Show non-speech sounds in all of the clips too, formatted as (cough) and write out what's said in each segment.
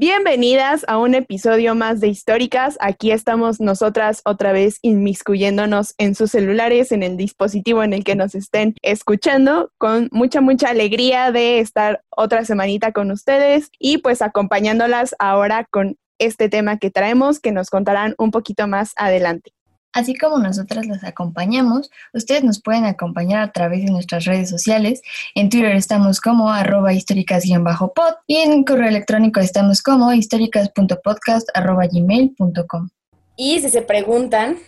Bienvenidas a un episodio más de Históricas. Aquí estamos nosotras otra vez inmiscuyéndonos en sus celulares, en el dispositivo en el que nos estén escuchando, con mucha, mucha alegría de estar otra semanita con ustedes y pues acompañándolas ahora con este tema que traemos que nos contarán un poquito más adelante. Así como nosotras las acompañamos, ustedes nos pueden acompañar a través de nuestras redes sociales. En Twitter estamos como arroba históricas-pod y en correo electrónico estamos como históricas.podcast.gmail.com. Y si se preguntan,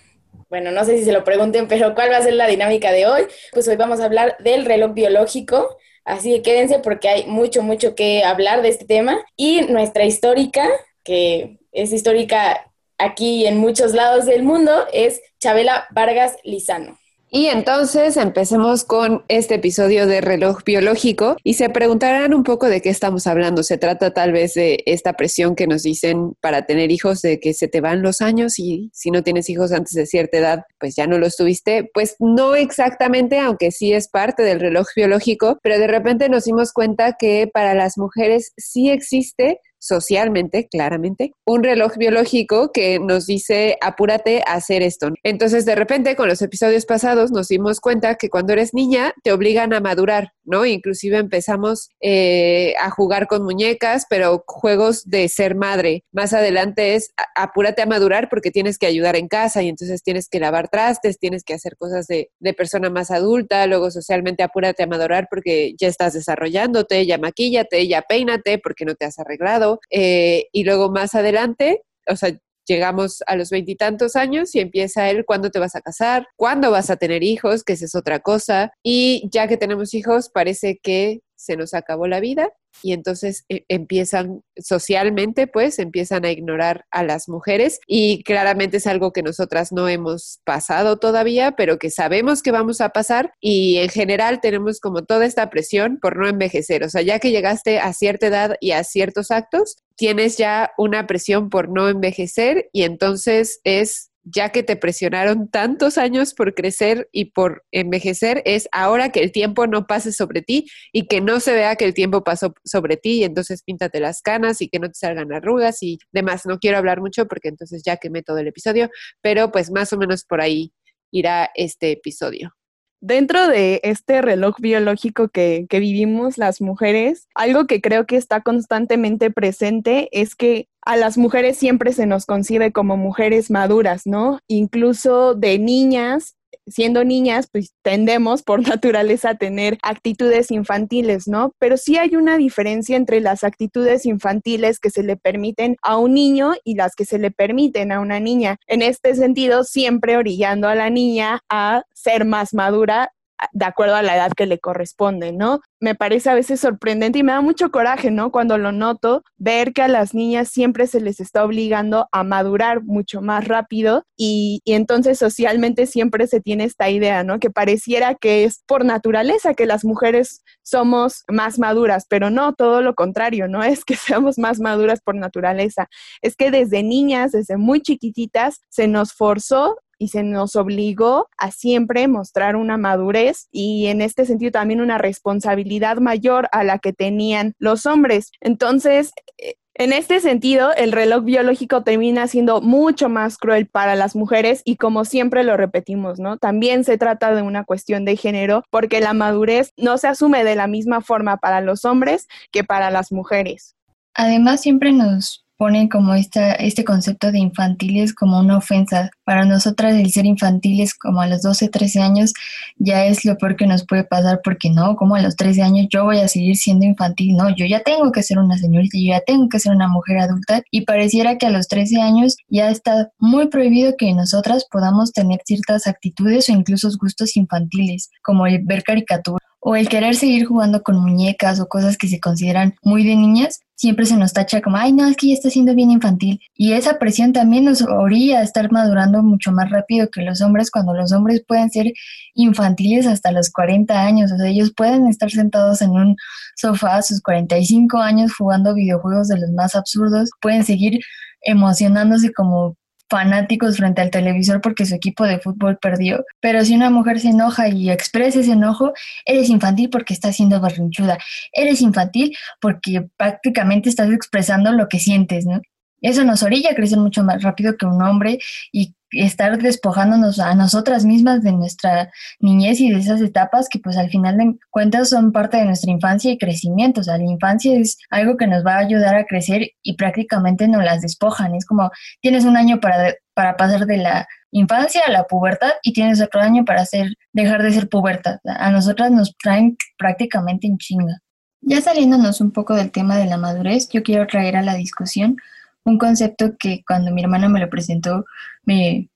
bueno, no sé si se lo pregunten, pero ¿cuál va a ser la dinámica de hoy? Pues hoy vamos a hablar del reloj biológico. Así que quédense porque hay mucho, mucho que hablar de este tema. Y nuestra histórica, que es histórica aquí y en muchos lados del mundo, es Chabela Vargas Lizano. Y entonces empecemos con este episodio de reloj biológico y se preguntarán un poco de qué estamos hablando. Se trata tal vez de esta presión que nos dicen para tener hijos de que se te van los años y si no tienes hijos antes de cierta edad, pues ya no los tuviste. Pues no exactamente, aunque sí es parte del reloj biológico, pero de repente nos dimos cuenta que para las mujeres sí existe socialmente, claramente, un reloj biológico que nos dice apúrate a hacer esto. Entonces, de repente, con los episodios pasados nos dimos cuenta que cuando eres niña te obligan a madurar, ¿no? Inclusive empezamos eh, a jugar con muñecas, pero juegos de ser madre. Más adelante es apúrate a madurar porque tienes que ayudar en casa y entonces tienes que lavar trastes, tienes que hacer cosas de, persona más adulta, luego socialmente apúrate a madurar porque ya estás desarrollándote, ya maquíllate, ya peínate porque no te has arreglado eh, y luego más adelante, o sea, llegamos a los veintitantos años y empieza él cuándo te vas a casar, cuándo vas a tener hijos, que esa es otra cosa. Y ya que tenemos hijos, parece que se nos acabó la vida y entonces eh, empiezan socialmente, pues empiezan a ignorar a las mujeres y claramente es algo que nosotras no hemos pasado todavía, pero que sabemos que vamos a pasar y en general tenemos como toda esta presión por no envejecer, o sea, ya que llegaste a cierta edad y a ciertos actos, tienes ya una presión por no envejecer y entonces es ya que te presionaron tantos años por crecer y por envejecer, es ahora que el tiempo no pase sobre ti y que no se vea que el tiempo pasó sobre ti y entonces píntate las canas y que no te salgan arrugas y demás. No quiero hablar mucho porque entonces ya quemé todo el episodio, pero pues más o menos por ahí irá este episodio. Dentro de este reloj biológico que, que, vivimos las mujeres, algo que creo que está constantemente presente es que a las mujeres siempre se nos concibe como mujeres maduras, ¿no? Incluso de niñas siendo niñas, pues tendemos por (laughs) naturaleza a tener actitudes infantiles, ¿no? Pero sí hay una diferencia entre las actitudes infantiles que se le permiten a un niño y las que se le permiten a una niña. En este sentido, siempre orillando a la niña a ser más madura de acuerdo a la edad que le corresponde, ¿no? Me parece a veces sorprendente y me da mucho coraje, ¿no? Cuando lo noto, ver que a las niñas siempre se les está obligando a madurar mucho más rápido y, entonces socialmente siempre se tiene esta idea, ¿no? Que pareciera que es por naturaleza que las mujeres somos más maduras, pero no, todo lo contrario, no (laughs) es que seamos más maduras por naturaleza, es que desde niñas, desde muy chiquititas, se nos forzó y se nos obligó a siempre mostrar una madurez y en este sentido también una responsabilidad mayor a la que tenían los hombres. Entonces, eh, en este sentido, el reloj biológico termina siendo mucho más cruel para las mujeres y como siempre lo repetimos, ¿no? También se trata de una cuestión de género porque la madurez no se asume de la misma forma para los hombres que para las mujeres. Además, siempre nos ponen como esta, este concepto de infantiles como una ofensa. Para nosotras el ser infantiles como a los 12, 13 años ya es lo peor que nos puede pasar porque no, como a los 13 años yo voy a seguir siendo infantil, no, yo ya tengo que ser una señorita, yo ya tengo que ser una mujer adulta y pareciera que a los 13 años ya está muy prohibido que nosotras podamos tener ciertas actitudes o incluso gustos infantiles, como el ver caricaturas o el querer seguir jugando con muñecas o cosas que se consideran muy de niñas, siempre se nos tacha como, ay, no, es que ya está siendo bien infantil. Y esa presión también nos orilla a estar madurando mucho más rápido que los hombres, cuando los hombres pueden ser infantiles hasta los 40 años. O sea, ellos pueden estar sentados en un sofá a sus 45 años jugando videojuegos de los más absurdos, pueden seguir emocionándose como fanáticos frente al televisor porque su equipo de fútbol perdió. Pero si una mujer se enoja y expresa ese enojo, eres infantil porque estás siendo berrinchuda. Eres infantil porque prácticamente estás expresando lo que sientes, ¿no? Eso nos orilla a crecer mucho más rápido que un hombre y estar despojándonos a nosotras mismas de nuestra niñez y de esas etapas que pues al final de cuentas son parte de nuestra infancia y crecimiento. O sea, la infancia es algo que nos va a ayudar a crecer y prácticamente nos las despojan. Es como tienes un año para, para pasar de la infancia a la pubertad y tienes otro año para hacer, dejar de ser pubertad. A nosotras nos traen prácticamente en chinga. Ya saliéndonos un poco del tema de la madurez, yo quiero traer a la discusión un concepto que cuando mi hermana me lo presentó me,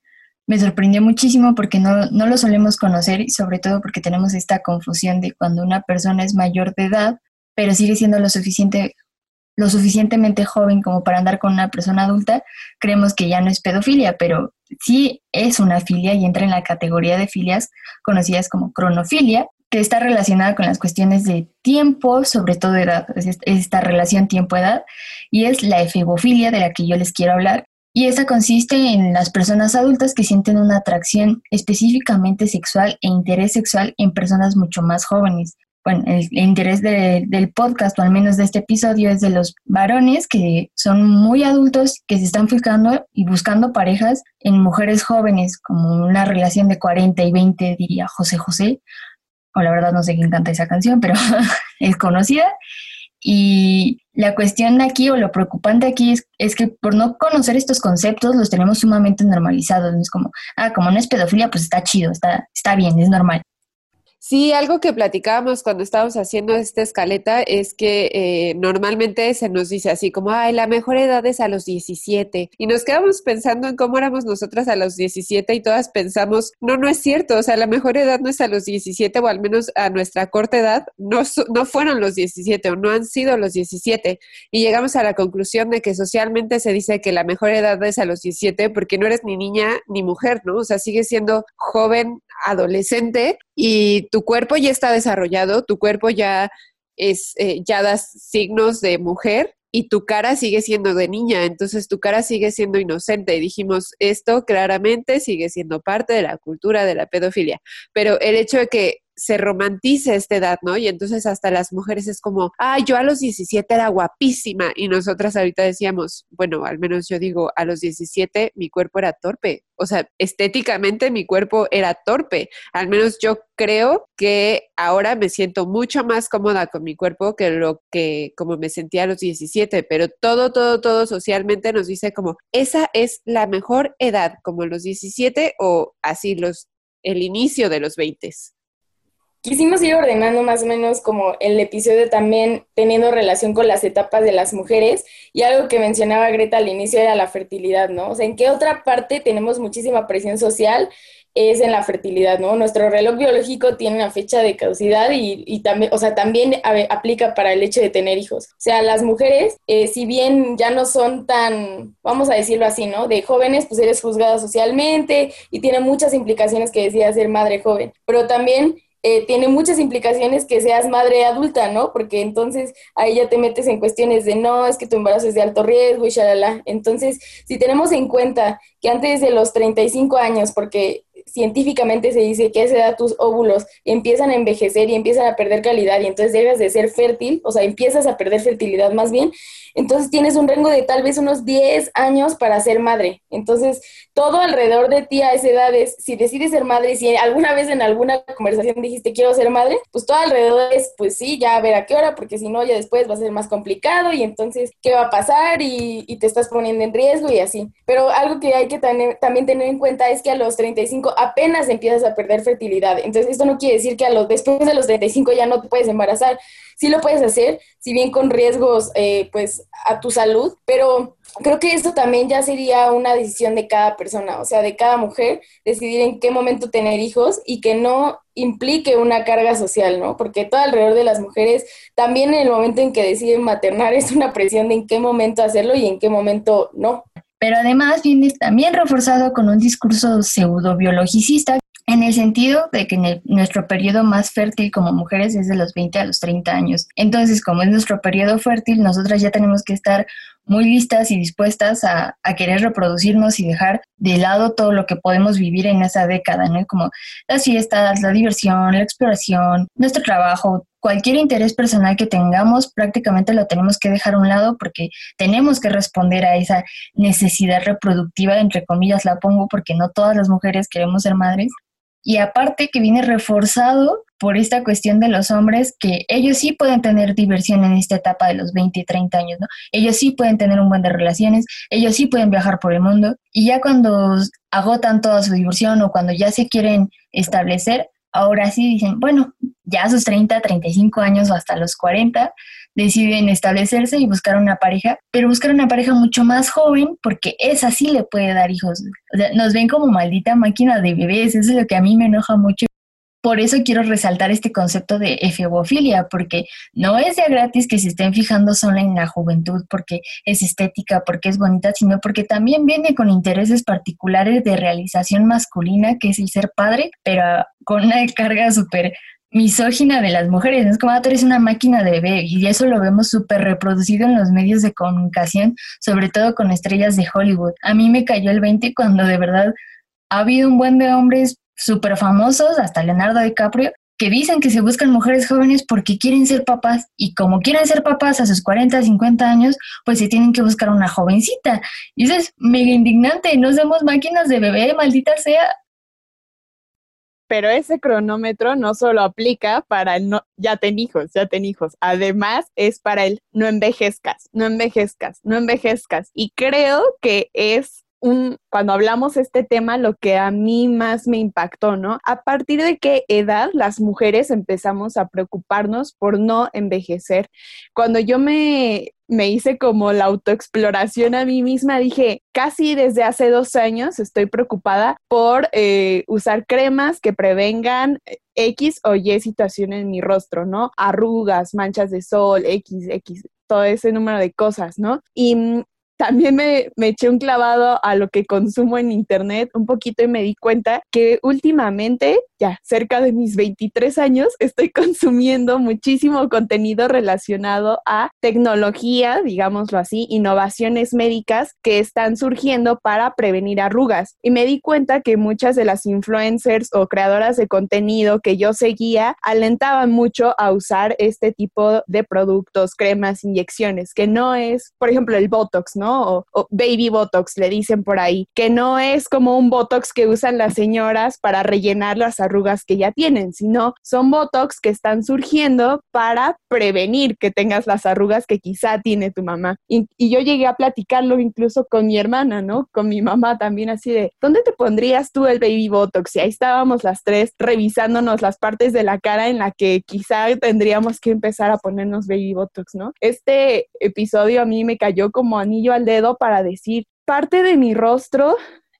me sorprendió muchísimo porque no, no, lo solemos conocer y sobre todo porque tenemos esta confusión de cuando una persona es mayor de edad, pero sigue siendo lo, suficiente, lo suficientemente joven como para andar con una persona adulta, creemos que ya no es pedofilia, pero sí es una filia y entra en la categoría de filias conocidas como cronofilia, que está relacionada con las cuestiones de tiempo, sobre todo edad, es esta relación tiempo-edad, y es la efebofilia de la que yo les quiero hablar. Y esta consiste en las personas adultas que sienten una atracción específicamente sexual e interés sexual en personas mucho más jóvenes. Bueno, el, interés del podcast, o al menos de este episodio, es de los varones que son muy adultos, que se están fijando y buscando parejas en mujeres jóvenes, como una relación de 40 y 20, diría José José, o la verdad no sé quién canta esa canción, pero (laughs) es conocida. Y la cuestión aquí o lo preocupante aquí es, es, que por no conocer estos conceptos los tenemos sumamente normalizados. es como, ah, como no es pedofilia, pues está chido, está, está bien, es normal. Sí, algo que platicábamos cuando estábamos haciendo esta escaleta es que eh, normalmente se nos dice así como, ay, la mejor edad es a los 17. Y nos quedamos pensando en cómo éramos nosotras a los 17 y todas pensamos, no, no es cierto, o sea, la mejor edad no es a los 17 o al menos a nuestra corta edad, no, no fueron los 17 o no han sido los 17. Y llegamos a la conclusión de que socialmente se dice que la mejor edad es a los 17 porque no eres ni niña ni mujer, ¿no? O sea, sigues siendo joven, adolescente y tu cuerpo ya está desarrollado, tu cuerpo ya es, eh, ya das signos de mujer y tu cara sigue siendo de niña, entonces tu cara sigue siendo inocente. Y dijimos, esto claramente sigue siendo parte de la cultura de la pedofilia, pero el hecho de que se romantiza esta edad, ¿no? Y entonces hasta las mujeres es como, ay, yo a los 17 era guapísima y nosotras ahorita decíamos, bueno, al menos yo digo, a los 17 mi cuerpo era torpe, o sea, estéticamente mi cuerpo era torpe, al menos yo creo que ahora me siento mucho más cómoda con mi cuerpo que lo que como me sentía a los 17, pero todo, todo, todo socialmente nos dice como, esa es la mejor edad, como los 17 o así los el inicio de los 20 quisimos ir ordenando más o menos como el episodio también teniendo relación con las etapas de las mujeres y algo que mencionaba Greta al inicio era la fertilidad, ¿no? O sea, ¿en qué otra parte tenemos muchísima presión social? Es en la fertilidad, ¿no? Nuestro reloj biológico tiene una fecha de caducidad y, también, o sea, también aplica para el hecho de tener hijos. O sea, las mujeres, eh, si bien ya no son tan, vamos a decirlo así, ¿no? De jóvenes, pues eres juzgada socialmente y tiene muchas implicaciones que decía ser madre joven, pero también eh, tiene muchas implicaciones que seas madre adulta, ¿no? Porque entonces ahí ya te metes en cuestiones de no, es que tu embarazo es de alto riesgo y shalala. Entonces, si tenemos en cuenta que antes de los 35 años, porque científicamente se dice que a esa edad tus óvulos empiezan a envejecer y empiezan a perder calidad y entonces debes de ser fértil, o sea, empiezas a perder fertilidad más bien, entonces tienes un rango de tal vez unos 10 años para ser madre. Entonces, todo alrededor de ti a esa edad es, si decides ser madre, y si alguna vez en alguna conversación dijiste quiero ser madre, pues todo alrededor es, pues sí, ya a ver a qué hora, porque si no, ya después va a ser más complicado y entonces, ¿qué va a pasar? Y, te estás poniendo en riesgo y así. Pero algo que hay que también tener en cuenta es que a los 35 apenas empiezas a perder fertilidad. Entonces, esto no quiere decir que a los, después de los 35 ya no te puedes embarazar. Sí lo puedes hacer, si bien con riesgos, eh, pues, a tu salud, pero creo que esto también ya sería una decisión de cada persona, o sea, de cada mujer, decidir en qué momento tener hijos y que no implique una carga social, ¿no? Porque todo alrededor de las mujeres, también en el momento en que deciden maternar, es una presión de en qué momento hacerlo y en qué momento no pero además viene también reforzado con un discurso pseudo-biologicista en el sentido de que nuestro periodo más fértil como mujeres es de los 20 a los 30 años. Entonces, como es nuestro periodo fértil, nosotras ya tenemos que estar muy listas y dispuestas a, a, querer reproducirnos y dejar de lado todo lo que podemos vivir en esa década, ¿no? Como las fiestas, la diversión, la exploración, nuestro trabajo, cualquier interés personal que tengamos, prácticamente lo tenemos que dejar a un lado porque tenemos que responder a esa necesidad reproductiva, entre comillas la pongo, porque no todas las mujeres queremos ser madres. Y aparte que viene reforzado por esta cuestión de los hombres, que ellos sí pueden tener diversión en esta etapa de los 20 y 30 años, ¿no? Ellos sí pueden tener un buen de relaciones, ellos sí pueden viajar por el mundo, y ya cuando agotan toda su diversión o cuando ya se quieren establecer, ahora sí dicen, bueno, ya a sus 30, 35 años o hasta los 40, deciden establecerse y buscar una pareja, pero buscar una pareja mucho más joven porque esa sí le puede dar hijos. O sea, nos ven como maldita máquina de bebés, eso es lo que a mí me enoja mucho. Por eso quiero resaltar este concepto de efebofilia, porque no es ya gratis que se estén fijando solo en la juventud porque es estética, porque es bonita, sino porque también viene con intereses particulares de realización masculina, que es el ser padre, pero con una carga súper misógina de las mujeres. Es como, ah, tú eres una máquina de bebé y eso lo vemos súper reproducido en los medios de comunicación, sobre todo con estrellas de Hollywood. A mí me cayó el 20 cuando de verdad ha habido un buen de hombres súper famosos, hasta Leonardo DiCaprio, que dicen que se buscan mujeres jóvenes porque quieren ser papás y como quieren ser papás a sus 40, 50 años, pues se tienen que buscar una jovencita. Y eso es mega indignante, no somos máquinas de bebé, maldita sea. Pero ese cronómetro no solo aplica para el no, ya ten hijos, ya ten hijos. Además, es para el no envejezcas, no envejezcas, no envejezcas. Y creo que es un, cuando hablamos este tema, lo que a mí más me impactó, ¿no? A partir de qué edad las mujeres empezamos a preocuparnos por no envejecer. Cuando yo me, me hice como la autoexploración a mí misma, dije, casi desde hace dos años estoy preocupada por eh, usar cremas que prevengan eh, X o Y situación en mi rostro, ¿no? Arrugas, manchas de sol, X, X, todo ese número de cosas, ¿no? Y también me, eché un clavado a lo que consumo en internet un poquito y me di cuenta que últimamente, ya cerca de mis 23 años, estoy (laughs) consumiendo muchísimo contenido relacionado a tecnología, digámoslo así, innovaciones médicas que están surgiendo para prevenir arrugas. Y me di cuenta que muchas de las influencers o creadoras de contenido que yo seguía alentaban mucho a usar este tipo de productos, cremas, inyecciones, que no es, por ejemplo, el Botox, ¿no? O, baby botox, le dicen por ahí, que no es como un botox que usan las señoras para rellenar las arrugas que ya tienen, sino son botox que están surgiendo para prevenir que tengas las arrugas que quizá tiene tu mamá. Y, y yo llegué a platicarlo incluso con mi hermana, ¿no? Con mi mamá también así de, ¿dónde te pondrías tú el baby botox? Y ahí estábamos las tres revisándonos las partes de la cara en la que quizá tendríamos que empezar a ponernos baby botox, ¿no? Este episodio a mí me cayó como anillo al dedo para decir, parte de mi rostro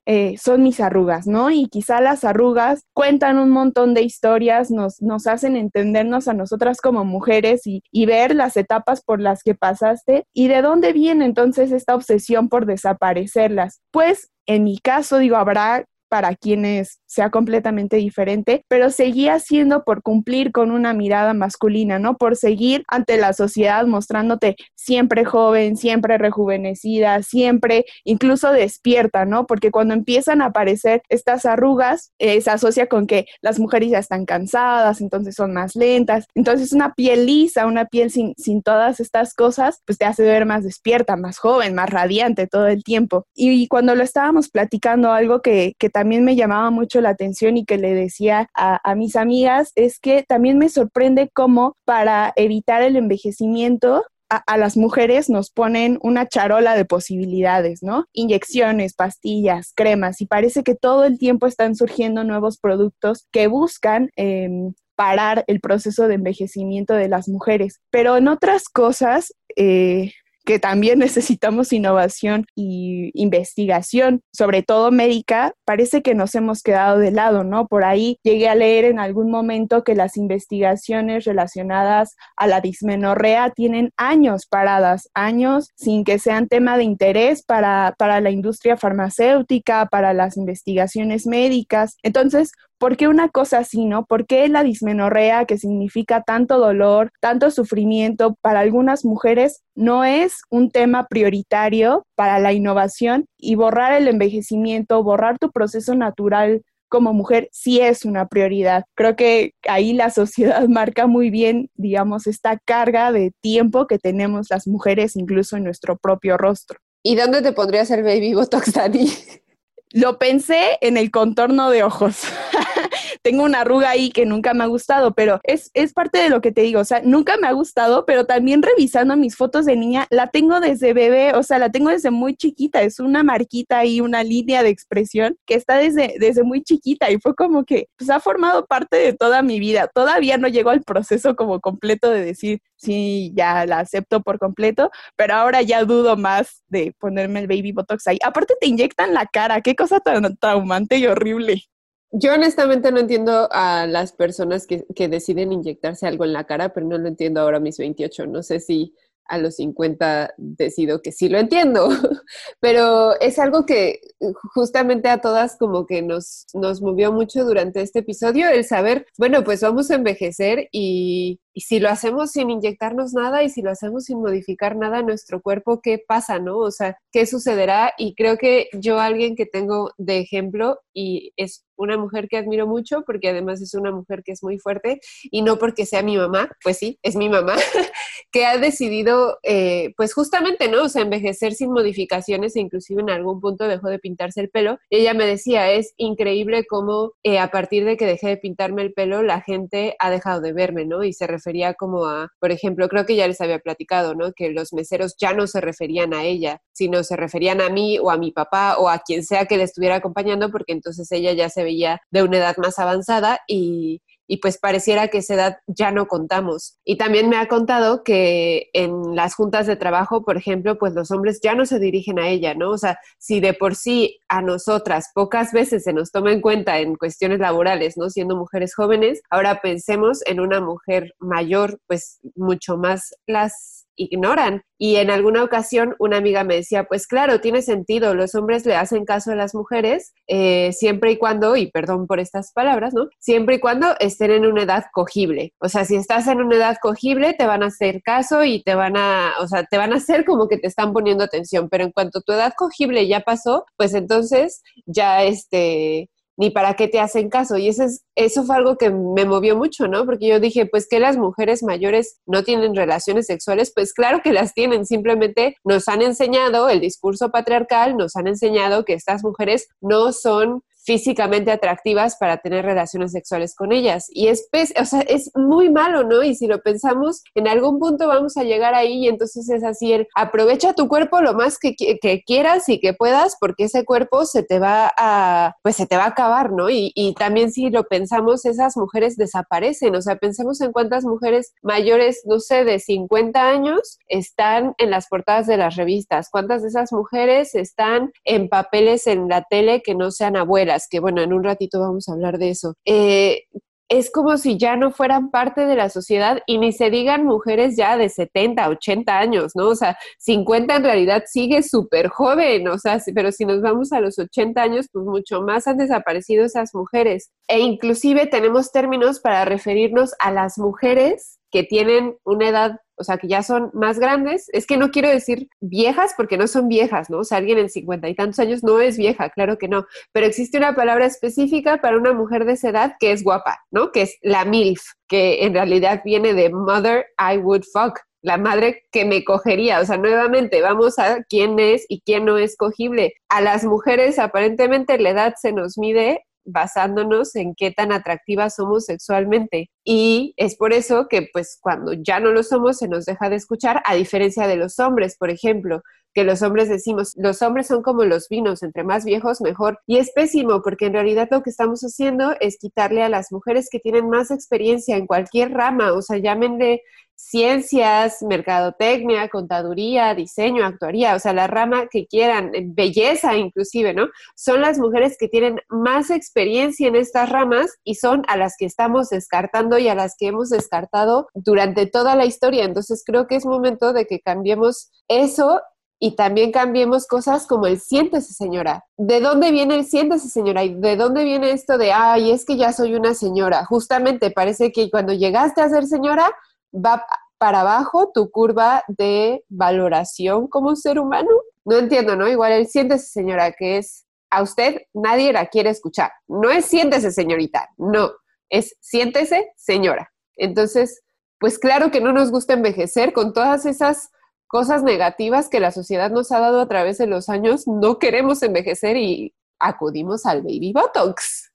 eh, son mis arrugas, ¿no? Y quizá las arrugas cuentan un montón de historias, nos, nos hacen entendernos a nosotras como mujeres y, y, ver las etapas por las que pasaste y de dónde viene entonces esta obsesión por desaparecerlas. Pues en mi caso, digo, habrá para quienes sea completamente diferente, pero seguía siendo por cumplir con una mirada masculina, ¿no? Por seguir ante la sociedad mostrándote siempre joven, siempre rejuvenecida, siempre incluso despierta, ¿no? Porque cuando empiezan a aparecer estas arrugas, eh, se asocia con que las mujeres ya están cansadas, entonces son más lentas. Entonces una piel lisa, una piel sin, sin todas estas cosas, pues te hace ver más despierta, más joven, más radiante todo el tiempo. Y, cuando lo estábamos platicando, algo que, que también me llamaba mucho la atención y que le decía a, mis amigas es que también me sorprende cómo para evitar el envejecimiento a, las mujeres nos ponen una charola de posibilidades, ¿no? Inyecciones, pastillas, cremas, y parece que todo el tiempo están surgiendo nuevos productos que buscan em, parar el proceso de envejecimiento de las mujeres. Pero en otras cosas, eh, que también (laughs) necesitamos innovación y investigación, sobre todo médica, parece que nos hemos quedado de lado, ¿no? Por ahí llegué a leer en algún momento que las investigaciones relacionadas a la dismenorrea tienen años paradas, años sin que sean tema de interés para, para la industria farmacéutica, para las investigaciones médicas. Entonces, ¿Por qué una cosa así, no? ¿Por qué la dismenorrea, que significa tanto dolor, tanto sufrimiento para algunas mujeres, no es un tema prioritario para la innovación y borrar el envejecimiento, borrar tu proceso natural como mujer sí es una prioridad. Creo que ahí la sociedad (laughs) marca muy bien, digamos, esta carga de tiempo que tenemos las mujeres incluso en nuestro propio rostro. ¿Y dónde te pondrías el baby botox, Dani? (laughs) Lo pensé en el contorno de ojos. (laughs) Tengo una arruga ahí que nunca me ha gustado, pero es, es parte de lo que te digo. O sea, nunca me ha gustado, pero también revisando mis fotos de niña, la tengo desde bebé, o sea, la tengo desde muy chiquita. Es una marquita y una línea de expresión que está desde, desde muy chiquita y fue como que pues, ha formado parte de toda mi vida. Todavía no llego al proceso como completo de decir, sí, ya la acepto por completo, pero ahora ya dudo más de ponerme el baby botox ahí. Aparte te inyectan la cara, qué cosa tan traumante y horrible. Yo honestamente no entiendo a las personas que, que, deciden inyectarse algo en la cara, pero no lo entiendo ahora a mis 28. No sé si a los 50 decido que sí lo entiendo, (laughs) pero es algo que justamente a todas como que nos, nos movió mucho durante este episodio, el saber, bueno, pues vamos a envejecer y, y si lo hacemos sin inyectarnos nada y si lo hacemos sin modificar nada en nuestro cuerpo, ¿qué pasa, no? O sea, ¿qué sucederá? Y creo que yo, alguien que tengo de ejemplo, y es una mujer que admiro mucho, porque además es una mujer que es muy fuerte, y no porque sea mi mamá, pues sí, es mi mamá, (laughs) que ha decidido, eh, pues justamente, ¿no? O sea, envejecer sin modificaciones e inclusive en algún punto dejó de pintarse el pelo. ella me decía, es increíble cómo eh, a partir de que dejé de pintarme el pelo, la gente ha dejado de verme, ¿no? Y se refería como a, por ejemplo, creo que ya les había platicado, ¿no? Que los meseros ya no se referían a ella, sino se referían a mí o a mi papá o a quien sea que le estuviera acompañando, porque entonces ella ya se veía de una edad más avanzada y, y pues pareciera que esa edad ya no contamos. Y también me ha contado que en las juntas de trabajo, por ejemplo, pues los hombres ya no se dirigen a ella, ¿no? O sea, si de por sí a nosotras pocas veces se nos toma en cuenta en cuestiones laborales, ¿no? Siendo mujeres jóvenes, ahora pensemos en una mujer mayor, pues mucho más las ignoran. Y en alguna ocasión una amiga me decía, pues claro, tiene sentido, los hombres le hacen caso a las mujeres eh, siempre y cuando, y perdón por estas palabras, ¿no? Siempre y cuando estén en una edad cogible. O sea, si estás en una edad cogible, te van a hacer caso y te van a, o sea, te van a hacer como que te están poniendo atención, pero en cuanto tu edad cogible ya pasó, pues entonces ya este ni para qué te hacen caso. Y eso, es, eso fue algo que me movió mucho, ¿no? Porque yo dije, pues que las mujeres mayores no tienen relaciones sexuales, pues claro que las tienen, simplemente nos han enseñado, el discurso patriarcal nos han enseñado que estas mujeres no son físicamente atractivas para tener relaciones sexuales con ellas. Y es, o sea, es muy malo, ¿no? Y si lo pensamos, en algún punto vamos a llegar ahí y entonces es así, el, aprovecha tu cuerpo lo más que, que, quieras y que puedas porque ese cuerpo se te va a, pues se te va a acabar, ¿no? Y, y también si lo pensamos, esas mujeres desaparecen, o sea, pensemos en cuántas mujeres mayores, no sé, de 50 años están en las portadas de las revistas, cuántas de esas mujeres están en papeles en la tele que no sean abuelas que bueno, en un ratito vamos a hablar de eso. Eh, es como si ya no fueran parte de la sociedad y ni se digan mujeres ya de 70, 80 años, ¿no? O sea, 50 en realidad sigue súper joven, o sea, pero si nos vamos a los 80 años, pues mucho más han desaparecido esas mujeres. E inclusive tenemos términos para referirnos a las mujeres que tienen una edad o sea, que ya son más grandes, es que no quiero decir viejas porque no son viejas, ¿no? O sea, alguien en cincuenta y tantos años no es vieja, claro que no, pero existe una palabra específica para una mujer de esa edad que es guapa, ¿no? Que es la MILF, que en realidad viene de Mother I Would Fuck, la madre que me cogería. O sea, nuevamente, vamos a quién es y quién no es cogible. A las mujeres aparentemente la edad se nos mide basándonos en qué tan atractivas somos sexualmente. Y es por eso que pues cuando ya no lo somos se nos deja de escuchar, a diferencia de los hombres, por ejemplo que los hombres decimos, los hombres son como los vinos, entre más viejos mejor. Y es pésimo porque en realidad lo que estamos haciendo es quitarle a las mujeres que tienen más experiencia en cualquier rama, o sea, llámenle ciencias, mercadotecnia, contaduría, diseño, actuaría, o sea, la rama que quieran, belleza inclusive, ¿no? Son las mujeres que tienen más experiencia en estas ramas y son a las que estamos descartando y a las que hemos descartado durante toda la historia. Entonces creo que es momento de que cambiemos eso y también cambiemos cosas como el siéntese señora. ¿De dónde viene el siéntese señora? ¿Y de dónde viene esto de, ay, es que ya soy una señora? Justamente parece que cuando llegaste a ser señora, va para abajo tu curva de valoración como ser humano. No entiendo, ¿no? Igual el siéntese señora, que es a usted nadie la quiere escuchar. No es siéntese señorita, no, es siéntese señora. Entonces, pues claro que no nos gusta envejecer con todas esas cosas negativas que la sociedad nos ha dado a través de los años, no queremos envejecer y acudimos al baby botox.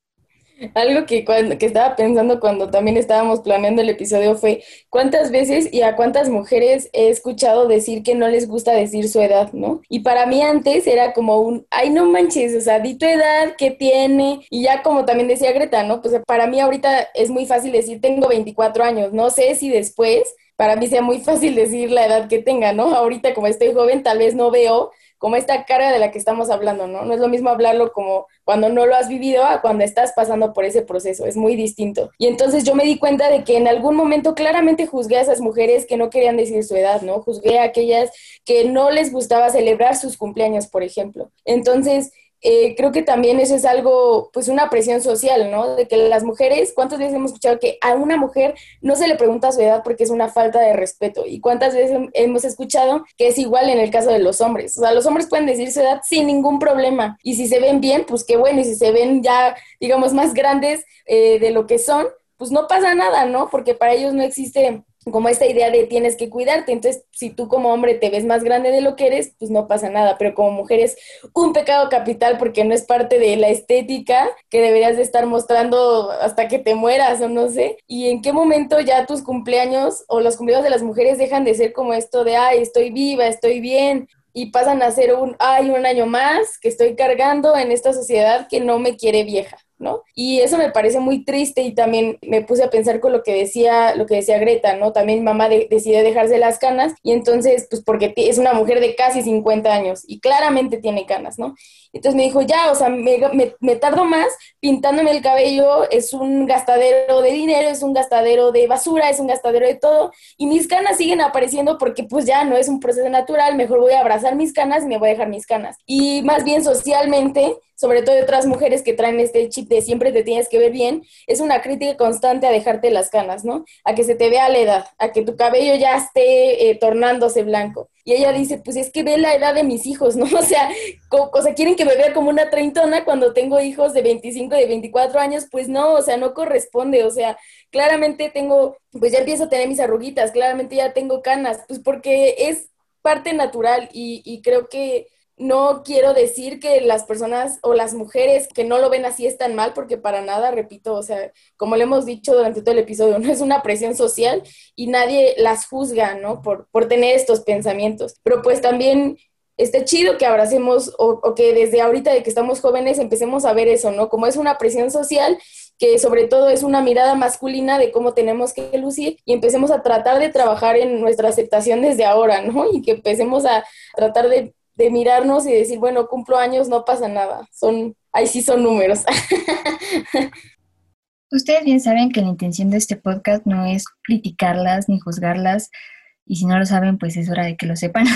Algo que, cuando, que estaba pensando cuando también estábamos planeando el episodio fue cuántas veces y a cuántas mujeres he escuchado decir que no les gusta decir su edad, ¿no? Y para mí antes era como un, ay, no manches, o sea, di tu edad, ¿qué tiene? Y ya como también decía Greta, ¿no? Pues para mí ahorita es muy fácil decir, tengo 24 años, no sé si después para mí sea muy fácil decir la edad que tenga, ¿no? Ahorita como estoy joven, tal vez no veo como esta cara de la que estamos hablando, ¿no? No es lo mismo hablarlo como cuando no lo has vivido a cuando estás pasando por ese proceso, es muy distinto. Y entonces yo me di cuenta de que en algún momento claramente juzgué a esas mujeres que no querían decir su edad, ¿no? Juzgué a aquellas que no les gustaba celebrar sus cumpleaños, por ejemplo. Entonces, eh, creo que también eso es algo, pues una presión social, ¿no? De que las mujeres, ¿cuántas veces hemos escuchado que a una mujer no se le pregunta su edad porque es una falta de respeto? ¿Y cuántas veces hemos escuchado que es igual en el caso de los hombres? O sea, los hombres pueden decir su edad sin ningún problema. Y si se ven bien, pues qué bueno. Y si se ven ya, digamos, más grandes eh, de lo que son, pues no pasa nada, ¿no? Porque para ellos no existe como esta idea de tienes que cuidarte. Entonces, si tú como hombre te ves más grande de lo que eres, pues no pasa nada. Pero como mujer es un pecado capital porque no es parte de la estética que deberías de estar mostrando hasta que te mueras o no sé. Y en qué momento ya tus cumpleaños o los cumpleaños de las mujeres dejan de ser como esto de, ay, estoy viva, estoy bien. Y pasan a ser un, ay, un año más que estoy cargando en esta sociedad que no me quiere vieja. ¿No? Y eso me parece muy triste y también me puse a pensar con lo que decía, lo que decía Greta, ¿no? También mamá decidió dejarse las canas y entonces, pues porque es una mujer de casi 50 años y claramente tiene canas, ¿no? Entonces me dijo, ya, o sea, me, me, tardo más pintándome el cabello, es un gastadero de dinero, es un gastadero de basura, es un gastadero de todo, y mis canas siguen apareciendo porque pues ya no es un proceso natural, mejor voy a abrazar mis canas y me voy a dejar mis canas. Y más bien socialmente, sobre todo de otras mujeres que traen este chip siempre te tienes que ver bien, es una crítica constante a dejarte las canas, ¿no? A que se te vea la edad, a que tu cabello ya esté eh, tornándose blanco. Y ella dice, pues es que ve la edad de mis hijos, ¿no? (laughs) O sea, o sea, quieren que me vea como una treintona cuando tengo hijos de 25, de 24 años, pues no, o sea, no corresponde, o sea, claramente tengo, pues ya empiezo a tener mis arruguitas, claramente ya tengo canas, pues porque es parte natural y creo que no quiero decir que las personas o las mujeres que no lo ven así están mal, porque para nada, repito, o sea, como le hemos dicho durante todo el episodio, (laughs) no es una presión social y nadie las juzga, ¿no? Por, por tener estos pensamientos. Pero pues también está chido que abracemos o, o, que desde ahorita de que estamos jóvenes empecemos a ver eso, ¿no? Como es una presión social que sobre todo es una mirada masculina de cómo tenemos que lucir y empecemos a tratar de trabajar en nuestra aceptación desde ahora, ¿no? Y que empecemos a tratar de de mirarnos y decir, bueno, cumplo años, no pasa nada. Son, ahí sí son números. (laughs) Ustedes bien saben que la intención de este podcast no es criticarlas ni juzgarlas, y si no lo saben, pues es hora de que lo sepan.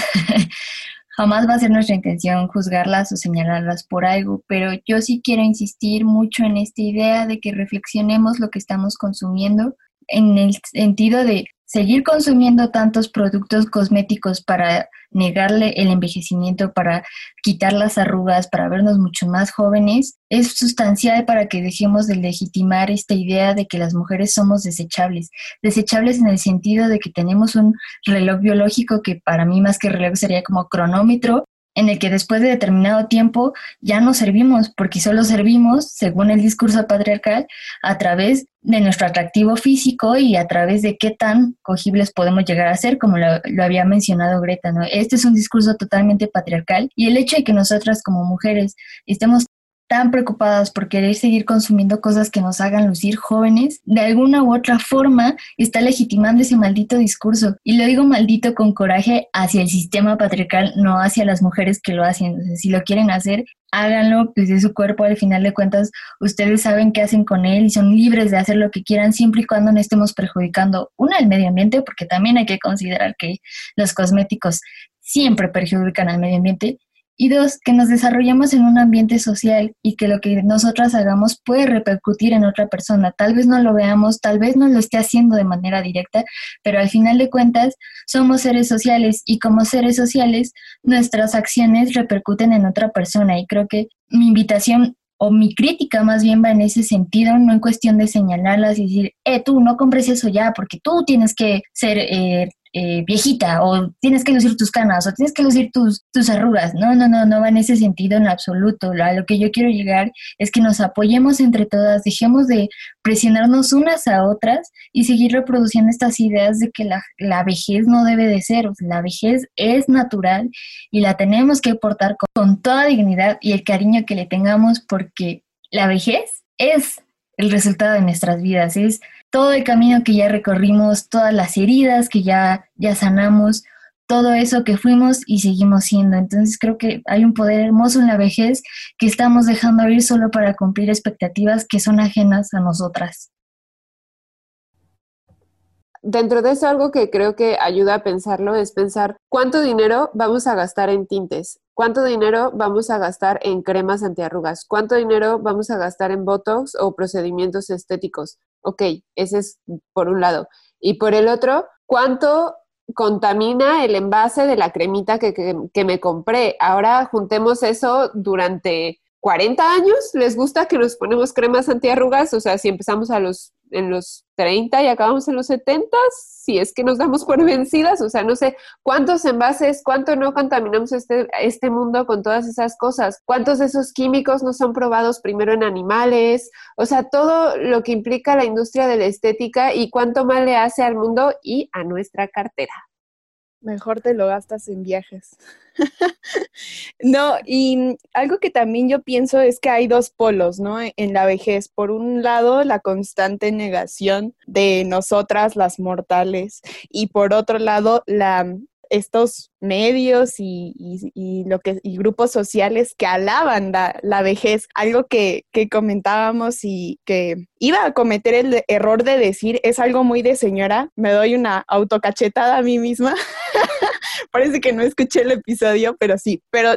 (laughs) Jamás va a ser nuestra intención juzgarlas o señalarlas por algo, pero yo sí quiero insistir mucho en esta idea de que reflexionemos lo que estamos consumiendo en el sentido de seguir consumiendo tantos productos cosméticos para negarle el envejecimiento, para quitar las arrugas, para vernos mucho más jóvenes, es sustancial para que dejemos de legitimar esta idea de que las mujeres somos desechables. Desechables en el sentido de que tenemos un reloj biológico que para mí más que reloj sería como cronómetro en el que después de determinado tiempo ya no servimos, porque solo servimos, según el discurso patriarcal, a través de nuestro atractivo físico y a través de qué tan cogibles podemos llegar a ser, como lo, había mencionado Greta. ¿no? Este es un discurso totalmente patriarcal y el hecho de que nosotras como mujeres estemos tan preocupadas por querer seguir consumiendo cosas que nos hagan lucir jóvenes, de alguna u otra forma está legitimando ese maldito discurso. Y lo digo maldito con coraje hacia el sistema patriarcal, no hacia las mujeres que lo hacen. si lo quieren hacer, háganlo, pues de su cuerpo al final de cuentas ustedes saben qué hacen con él y son libres de hacer lo que quieran siempre y cuando no estemos perjudicando, una, el medio ambiente, porque también hay que considerar que los cosméticos siempre perjudican al medio ambiente, y dos, que nos desarrollamos en un ambiente social y que lo que nosotras hagamos puede repercutir en otra persona. Tal vez no lo veamos, tal vez no lo esté haciendo de manera directa, pero al final de cuentas somos seres sociales y como seres sociales nuestras acciones repercuten en otra persona. Y creo que mi invitación o mi crítica más bien va en ese sentido, no en cuestión de señalarlas y decir, eh, tú no compres eso ya porque tú tienes que ser eh, eh, viejita o tienes que lucir tus canas o tienes que lucir tus, tus arrugas. No, no, no, no va en ese sentido en absoluto. A lo que yo quiero llegar es que nos apoyemos entre todas, dejemos de presionarnos unas a otras y seguir reproduciendo estas ideas de que la, la vejez no debe de ser. la vejez es natural y la tenemos que portar con, con toda dignidad y el cariño que le tengamos porque la vejez es el resultado de nuestras vidas, es todo el camino que ya recorrimos, todas las heridas que ya, ya sanamos, todo eso que fuimos y seguimos siendo. Entonces creo que hay un poder hermoso en la vejez que estamos dejando ir solo para cumplir expectativas que son ajenas a nosotras. Dentro de eso algo que creo que ayuda a pensarlo es pensar cuánto dinero vamos a gastar en tintes, cuánto dinero vamos a gastar en cremas antiarrugas, cuánto dinero vamos a gastar en botox o procedimientos estéticos, Ok, ese es por un lado. Y por el otro, ¿cuánto contamina el envase de la cremita que, que, me compré? Ahora juntemos eso durante 40 años. ¿Les gusta que nos ponemos cremas antiarrugas? O sea, si empezamos a los en los 30 y acabamos en los 70, si es que nos damos por (laughs) vencidas, o sea, no sé cuántos envases, cuánto no contaminamos este, este mundo con todas esas cosas, cuántos de esos químicos no son probados primero en animales, o sea, todo lo que implica la industria de la estética y cuánto mal le hace al mundo y a nuestra cartera. Mejor te lo gastas en viajes. (laughs) no, y algo que también yo pienso es que hay dos polos, ¿no? En la vejez. Por un lado, la constante negación de nosotras, las mortales, y por otro lado, la estos medios y, lo que, y grupos sociales que alaban la, vejez, algo que, que, comentábamos y que iba a cometer el error de decir es algo muy de señora, me doy una autocachetada a mí misma. (laughs) Parece que no escuché el episodio, pero sí, pero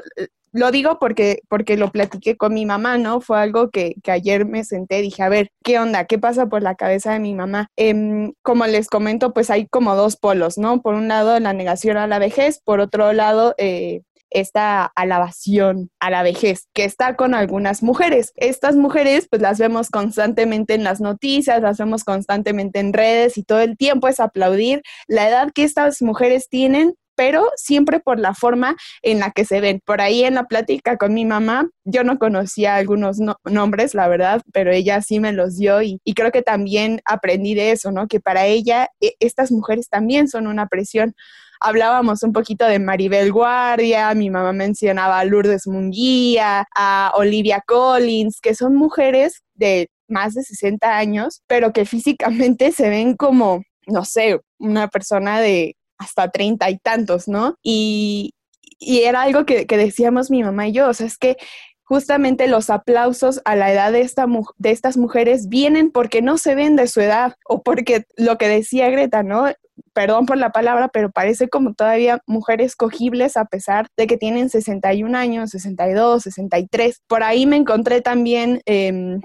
lo digo porque, porque lo platiqué con mi mamá, ¿no? Fue algo que, ayer me senté dije, a ver, ¿qué onda? ¿Qué pasa por la cabeza de mi mamá? Em, como les comento, pues hay como dos polos, ¿no? Por un lado, la negación a la vejez, por otro lado, eh, esta alabación a la vejez que está con algunas mujeres. Estas mujeres pues las vemos constantemente en las noticias, las vemos constantemente en redes y todo el tiempo es aplaudir la edad que estas mujeres tienen pero siempre por la forma en la que se ven. Por ahí en la plática con mi mamá, yo no conocía algunos nombres, la verdad, pero ella sí me los dio y, creo que también aprendí de eso, ¿no? Que para ella e, estas mujeres también son una presión hablábamos un poquito de Maribel Guardia, mi mamá mencionaba a Lourdes Munguía, a Olivia Collins, que son mujeres de más de 60 años, pero que físicamente se ven como, no sé, una persona de hasta treinta y tantos, ¿no? Y, era algo que, decíamos mi mamá y yo, o sea, es que justamente los aplausos a la edad de, esta, de estas mujeres vienen porque no se ven de su edad o porque lo que decía Greta, ¿no? Perdón por la palabra, pero parece como todavía mujeres cogibles a pesar de que tienen 61 años, 62, 63. Por ahí me encontré también eh,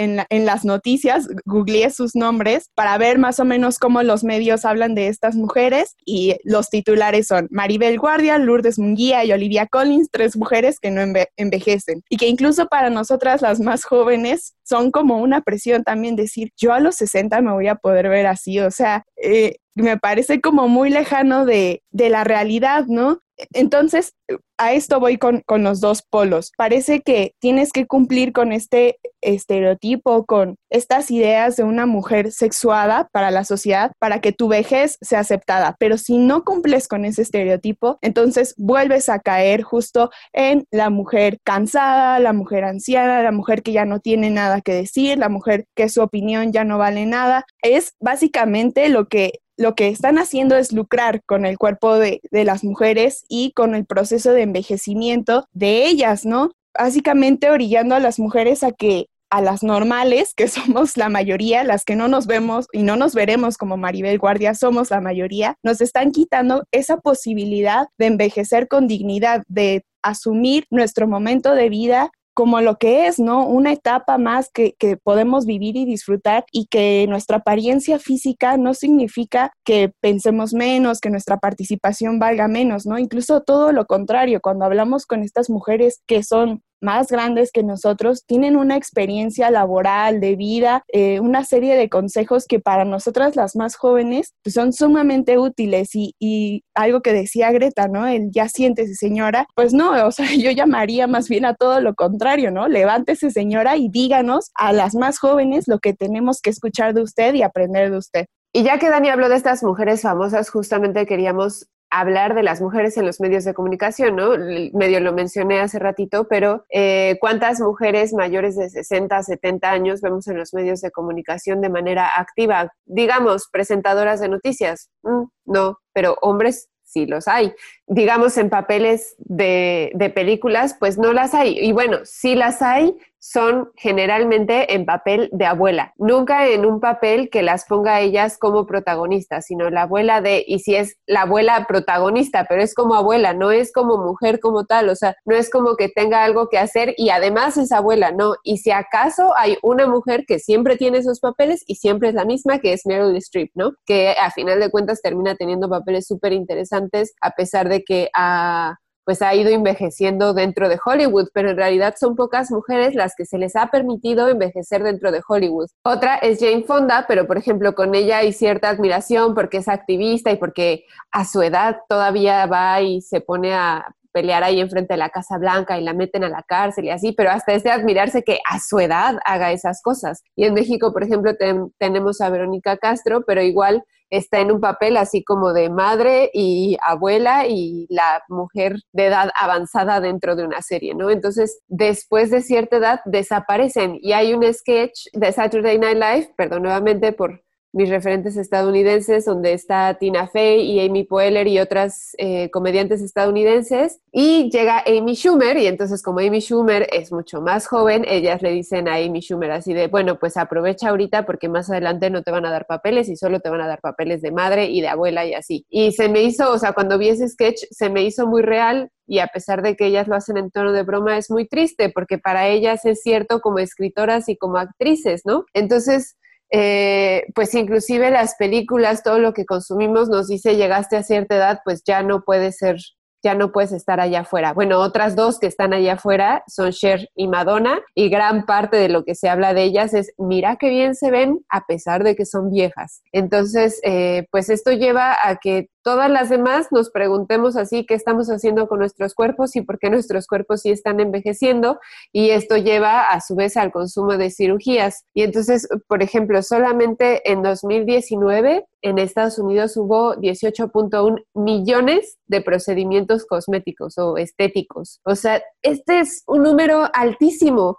en, las noticias, googleé sus nombres para ver más o menos cómo los medios hablan de estas mujeres y los titulares son Maribel Guardia, Lourdes Munguía y Olivia Collins, tres mujeres que no envejecen y que incluso para nosotras las más jóvenes son como una presión también decir, yo a los 60 me voy a poder ver así, o sea, eh, me parece como muy lejano de, de la realidad, ¿no? Entonces, a esto voy con, con, los dos polos. Parece que tienes que cumplir con este estereotipo, con estas ideas de una mujer sexuada para la sociedad, para que tu vejez sea aceptada. Pero si no cumples con ese estereotipo, entonces vuelves a caer justo en la mujer cansada, la mujer anciana, la mujer que ya no tiene nada que decir, la mujer que su opinión ya no vale nada. Es básicamente lo que lo que están haciendo es lucrar con el cuerpo de, de, las mujeres y con el proceso de envejecimiento de ellas, ¿no? Básicamente orillando a las mujeres a que a las normales, que (laughs) somos la mayoría, las que no nos vemos y no nos veremos como Maribel Guardia, somos la mayoría, nos están quitando esa posibilidad de envejecer con dignidad, de asumir nuestro momento de vida como lo que es, ¿no? Una etapa más que, que, podemos vivir y disfrutar y que nuestra apariencia física no significa que pensemos menos, que nuestra participación valga menos, ¿no? Incluso todo lo contrario, cuando hablamos con estas mujeres que son más grandes que nosotros tienen una experiencia laboral, de vida, eh, una serie de consejos que para nosotras las más jóvenes pues, son sumamente útiles y, y, algo que decía Greta, ¿no? El ya siéntese señora, pues no, o sea, (laughs) yo llamaría más bien a todo lo contrario, ¿no? Levántese señora y díganos a las más jóvenes lo que tenemos que escuchar de usted y aprender de usted. Y ya que Dani habló de estas mujeres famosas, justamente queríamos hablar de las mujeres en los medios de comunicación, ¿no? Medio lo mencioné hace ratito, pero eh, ¿cuántas mujeres mayores de 60, 70 años vemos en los medios de comunicación de manera activa? Digamos, presentadoras de noticias. Mm, no, pero hombres sí los hay. Digamos, en papeles de, de películas, pues no las hay. Y bueno, sí las hay, son generalmente en papel de abuela, nunca en un papel que las ponga ellas como protagonistas, sino la abuela de, y si es la abuela protagonista, pero es como abuela, no es como mujer como tal, o sea, no es como que tenga algo que hacer y además es abuela, no, y si acaso hay una mujer que siempre tiene esos papeles y siempre es la misma, que es Meryl Streep, ¿no? Que a final de cuentas termina teniendo papeles súper interesantes a pesar de que a pues ha ido envejeciendo dentro de Hollywood, pero en realidad son pocas mujeres las que se les ha permitido envejecer dentro de Hollywood. Otra es Jane Fonda, pero por ejemplo con ella hay cierta admiración porque es activista y porque a su edad todavía va y se pone a pelear ahí enfrente de la Casa Blanca y la meten a la cárcel y así, pero hasta es de admirarse que a su edad haga esas cosas. Y en México, por ejemplo, tenemos a Verónica Castro, pero igual está en un papel así como de madre y abuela y la mujer de edad avanzada dentro de una serie, ¿no? Entonces, después de cierta edad desaparecen y hay un sketch de Saturday Night Live, perdón nuevamente por mis referentes estadounidenses, donde está Tina Fey y Amy Poehler y otras eh, comediantes estadounidenses. Y llega Amy Schumer, y entonces como Amy Schumer es mucho más joven, ellas le dicen a Amy Schumer así de, bueno, pues aprovecha ahorita porque más adelante no te van a dar papeles y solo te van a dar papeles de madre y de abuela y así. Y se me hizo, o sea, cuando vi ese sketch, se me hizo muy real y a pesar de que ellas lo hacen en tono de broma, es muy triste porque para ellas es cierto como escritoras y como actrices, ¿no? Entonces, eh, pues inclusive las películas, todo lo que consumimos nos dice llegaste a cierta edad, pues ya no puede ser ya no puedes estar allá afuera. Bueno, otras dos que están allá afuera son Cher y Madonna, y gran parte de lo que se habla de ellas es, mira qué bien se ven a pesar de que son viejas. Entonces, eh, pues esto lleva a que todas las demás nos preguntemos así qué estamos haciendo con nuestros cuerpos y por qué nuestros cuerpos sí están envejeciendo y esto lleva a su vez al consumo de cirugías. Y entonces, por ejemplo, solamente en 2019 en Estados Unidos hubo 18.1 millones de procedimientos cosméticos o estéticos. O sea, este es un número altísimo.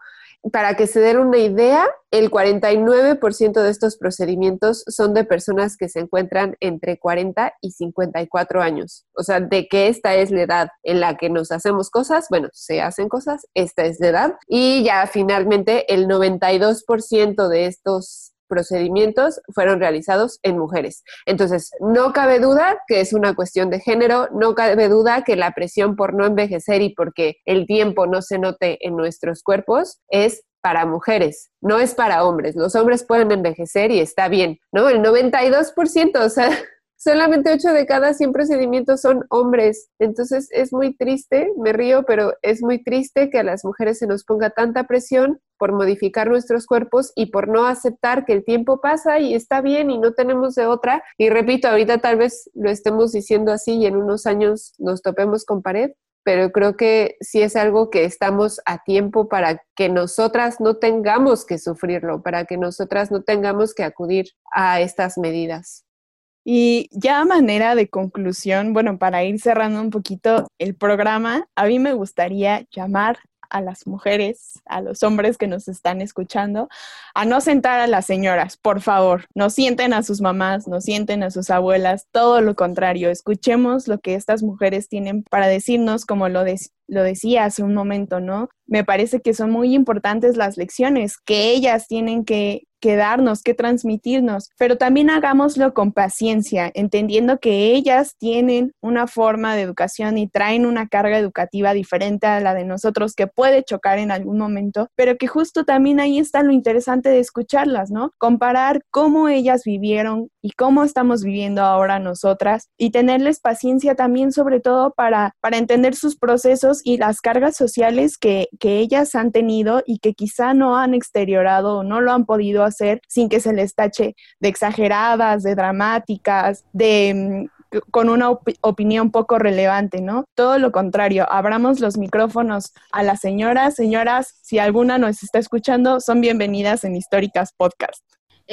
Para que se den una idea, el 49% de estos procedimientos son de personas que se encuentran entre 40 y 54 años. O sea, de que esta es la edad en la que nos hacemos cosas, bueno, se hacen cosas, esta es la edad. Y ya finalmente el 92% de estos procedimientos fueron realizados en mujeres. Entonces, no cabe duda que es una cuestión de género, no cabe duda que la presión por no envejecer y porque el tiempo no se note en nuestros cuerpos es para mujeres, no es para hombres. Los hombres pueden envejecer y está bien, ¿no? El 92%, o sea, solamente 8 de cada 100 procedimientos son hombres. Entonces es muy triste, me río, pero es muy triste que a las mujeres se nos ponga tanta presión por modificar nuestros cuerpos y por no aceptar que el tiempo pasa y está bien y no tenemos de otra. Y repito, ahorita tal vez lo estemos diciendo así y en unos años nos topemos con pared, pero creo que sí es algo que estamos a tiempo para que nosotras no tengamos que sufrirlo, para que nosotras no tengamos que acudir a estas medidas. Y ya a manera de conclusión, bueno, para ir cerrando un poquito el programa, a mí me gustaría llamar a las mujeres, a los hombres que nos están escuchando, a no sentar a las señoras, por favor, no sienten a sus mamás, no sienten a sus abuelas, todo lo contrario, escuchemos lo que estas mujeres tienen para decirnos, como lo, lo decía hace un momento, ¿no? Me parece que son muy importantes las lecciones que ellas tienen que que darnos, que transmitirnos, pero también hagámoslo con paciencia, entendiendo que ellas tienen una forma de educación y traen una carga educativa diferente a la de nosotros que puede chocar en algún momento, pero que justo también ahí está lo interesante de escucharlas, ¿no? Comparar cómo ellas vivieron y cómo estamos viviendo ahora nosotras y tenerles paciencia también sobre todo para, para entender sus procesos y las cargas sociales que, que ellas han tenido y que quizá no han exteriorado o no lo han podido hacer sin que se les tache de exageradas, de dramáticas, de mm, con una opinión poco relevante, ¿no? Todo lo contrario, abramos los micrófonos a las señoras. Señoras, si alguna nos está escuchando, son bienvenidas en Históricas Podcast.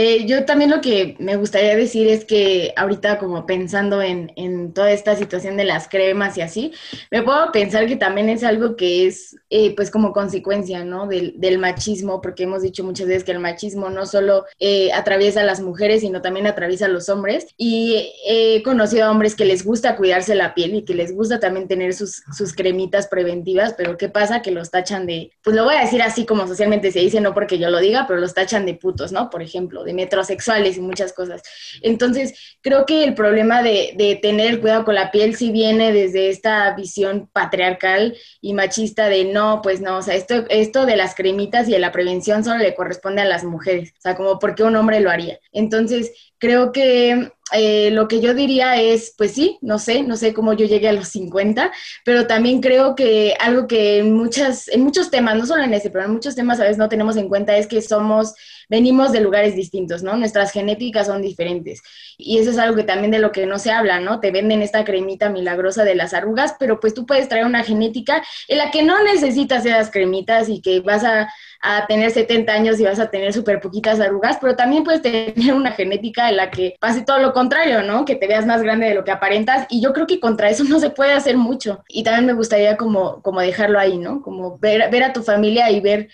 Eh, yo también lo que me gustaría decir es que ahorita como pensando en, en, toda esta situación de las cremas y así, me puedo pensar que también es algo que es eh, pues como consecuencia, ¿no? Del, del, machismo, porque hemos dicho muchas veces que el machismo no solo eh, atraviesa a las mujeres, sino también atraviesa a los hombres. Y he conocido a hombres que les gusta cuidarse la piel y que les gusta también tener sus, sus cremitas preventivas, pero ¿qué pasa? Que los tachan de, pues lo voy a decir así como socialmente se dice, no porque yo lo diga, pero los tachan de putos, ¿no? Por ejemplo de metrosexuales y muchas cosas. Entonces, creo que el problema de, de tener el cuidado con la piel sí viene desde esta visión patriarcal y machista de no, pues no, o sea, esto, esto de las cremitas y de la prevención solo le corresponde a las mujeres, o sea, como porque un hombre lo haría. Entonces, creo que eh, lo que yo diría es, pues sí, no sé, no sé cómo yo llegué a los 50, pero también creo que algo que en, muchas, en muchos temas, no solo en ese, pero en muchos temas a veces no tenemos en cuenta es que somos, venimos de lugares distintos, ¿no? Nuestras genéticas son diferentes. Y eso es algo que también de lo que no se habla, ¿no? Te venden esta cremita milagrosa de las arrugas, pero pues tú puedes traer una genética en la que no necesitas esas cremitas y que vas a a tener 70 años y vas a tener súper poquitas arrugas, pero también puedes tener una genética en la que pase todo lo contrario, ¿no? Que te veas más grande de lo que aparentas y yo creo que contra eso no se puede hacer mucho. Y también me gustaría como, como dejarlo ahí, ¿no? Como ver, ver a tu familia y ver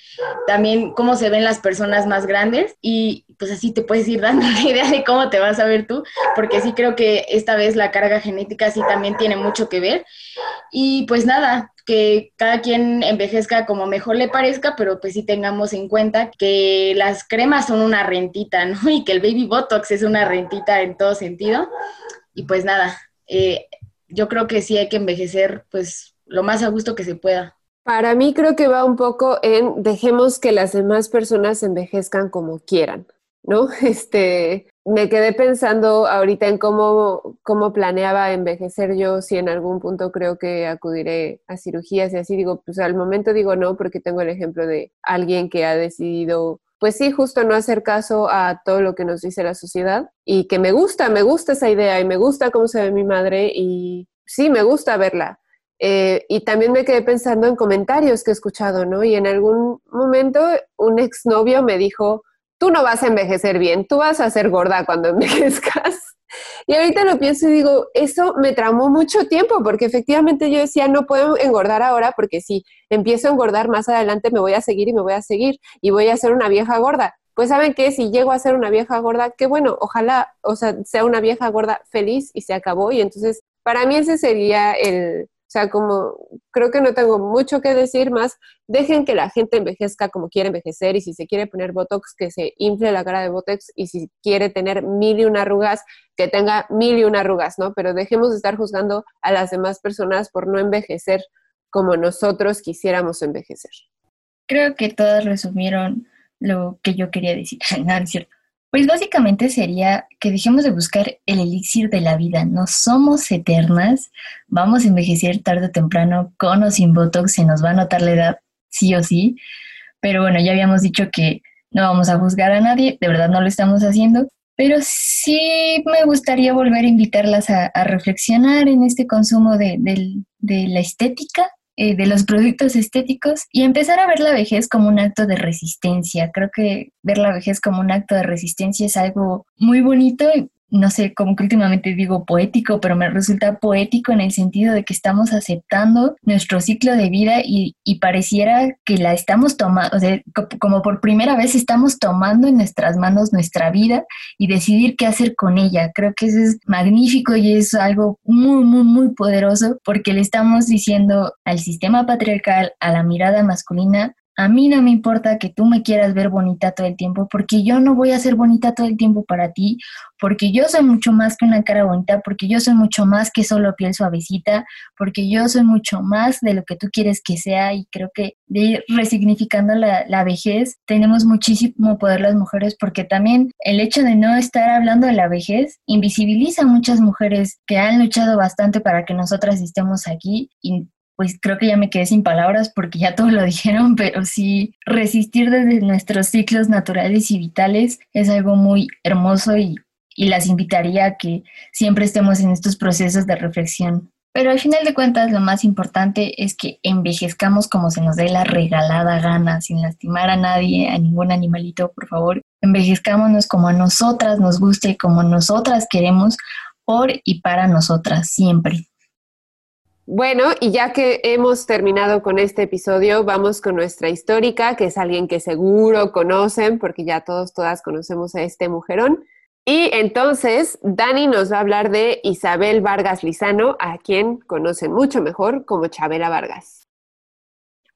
también cómo se ven las personas más grandes y pues así te puedes ir dando (laughs) una idea de cómo te vas a ver tú, porque sí creo que esta vez la carga genética sí también tiene mucho que ver. Y pues nada, que cada quien envejezca como mejor le parezca, pero pues sí tengamos en cuenta que las cremas son una rentita, ¿no? (laughs) Y que el baby botox es una rentita en todo sentido. Y pues nada, eh, yo creo que sí hay que envejecer pues lo más a gusto que se pueda. Para mí creo que va un poco en dejemos que las demás personas envejezcan como quieran. ¿No? (laughs) Este, me quedé pensando ahorita en cómo, cómo planeaba envejecer yo, si en algún punto creo que acudiré a cirugías y así digo, pues al momento digo no, porque tengo el ejemplo de alguien que ha decidido, pues sí, justo no hacer caso a todo lo que nos dice la sociedad y que me gusta, me gusta esa idea y me gusta cómo se ve mi madre y sí, me gusta verla. Eh, y también me quedé pensando en comentarios que he escuchado, ¿no? Y en algún momento un exnovio me dijo, tú no vas a envejecer bien, tú vas a ser gorda cuando (laughs) envejezcas. Y ahorita lo pienso y digo, eso me tramó mucho tiempo, porque efectivamente yo decía, no puedo engordar ahora, porque si empiezo a engordar más adelante me voy a seguir y me voy a seguir y voy a ser una vieja gorda. Pues saben que si llego a ser una vieja gorda, qué bueno, ojalá, o sea, sea una vieja gorda feliz y se acabó. Y entonces, para mí ese sería el, sea, como creo que no tengo mucho que decir más, dejen que la gente envejezca como quiere envejecer y si se quiere poner Botox, que se infle la cara de Botox y si quiere tener mil y una arrugas, que tenga mil y una arrugas, ¿no? Pero dejemos de estar juzgando a las demás personas por no envejecer como nosotros quisiéramos envejecer. Creo que todas resumieron lo que yo quería decir, (laughs) no. Pues básicamente sería que dejemos de buscar el elixir de la vida. No somos eternas, vamos a envejecer tarde o temprano, con o sin Botox, se nos va a notar la edad, sí o sí. Pero bueno, ya habíamos dicho que no vamos a juzgar a nadie, de verdad no lo estamos haciendo. Pero sí me gustaría volver a invitarlas a, reflexionar en este consumo de, de la estética eh, de los productos estéticos y empezar a ver la vejez como un acto de resistencia. Creo que ver la vejez como un acto de resistencia es algo muy bonito y no sé, como que últimamente digo poético, pero me resulta poético en el sentido de que estamos aceptando nuestro ciclo de vida y, pareciera que la estamos tomando, o sea, como por primera vez estamos tomando en nuestras manos nuestra vida y decidir qué hacer con ella. Creo que eso es magnífico y es algo muy, muy, muy poderoso porque le estamos diciendo al sistema patriarcal, a la mirada masculina, a mí no me importa que tú me quieras ver bonita todo el tiempo, porque yo no voy a ser bonita todo el tiempo para ti, porque yo soy mucho más que una cara bonita, porque yo soy mucho más que solo piel suavecita, porque yo soy mucho más de lo que tú quieres que sea y creo que de ir resignificando la, la vejez tenemos muchísimo poder las mujeres porque también el hecho de no estar hablando de la vejez invisibiliza a muchas mujeres que han luchado bastante para que nosotras estemos aquí pues creo que ya me quedé sin palabras porque ya todos lo (laughs) dijeron, pero sí resistir desde nuestros ciclos naturales y vitales es algo muy hermoso y, las invitaría a que siempre estemos en estos procesos de reflexión. Pero al final de cuentas lo más importante es que envejezcamos como se nos dé la regalada gana, sin lastimar a nadie, a ningún animalito, por favor. Envejezcámonos como a nosotras nos guste, como nosotras queremos, por y para nosotras siempre. Bueno, y ya que hemos terminado con este episodio, vamos con nuestra histórica, que es alguien que seguro conocen, porque ya todos, todas conocemos a este mujerón. Y entonces, Dani nos va a hablar de Isabel Vargas Lizano, a quien conocen mucho mejor como Chabela Vargas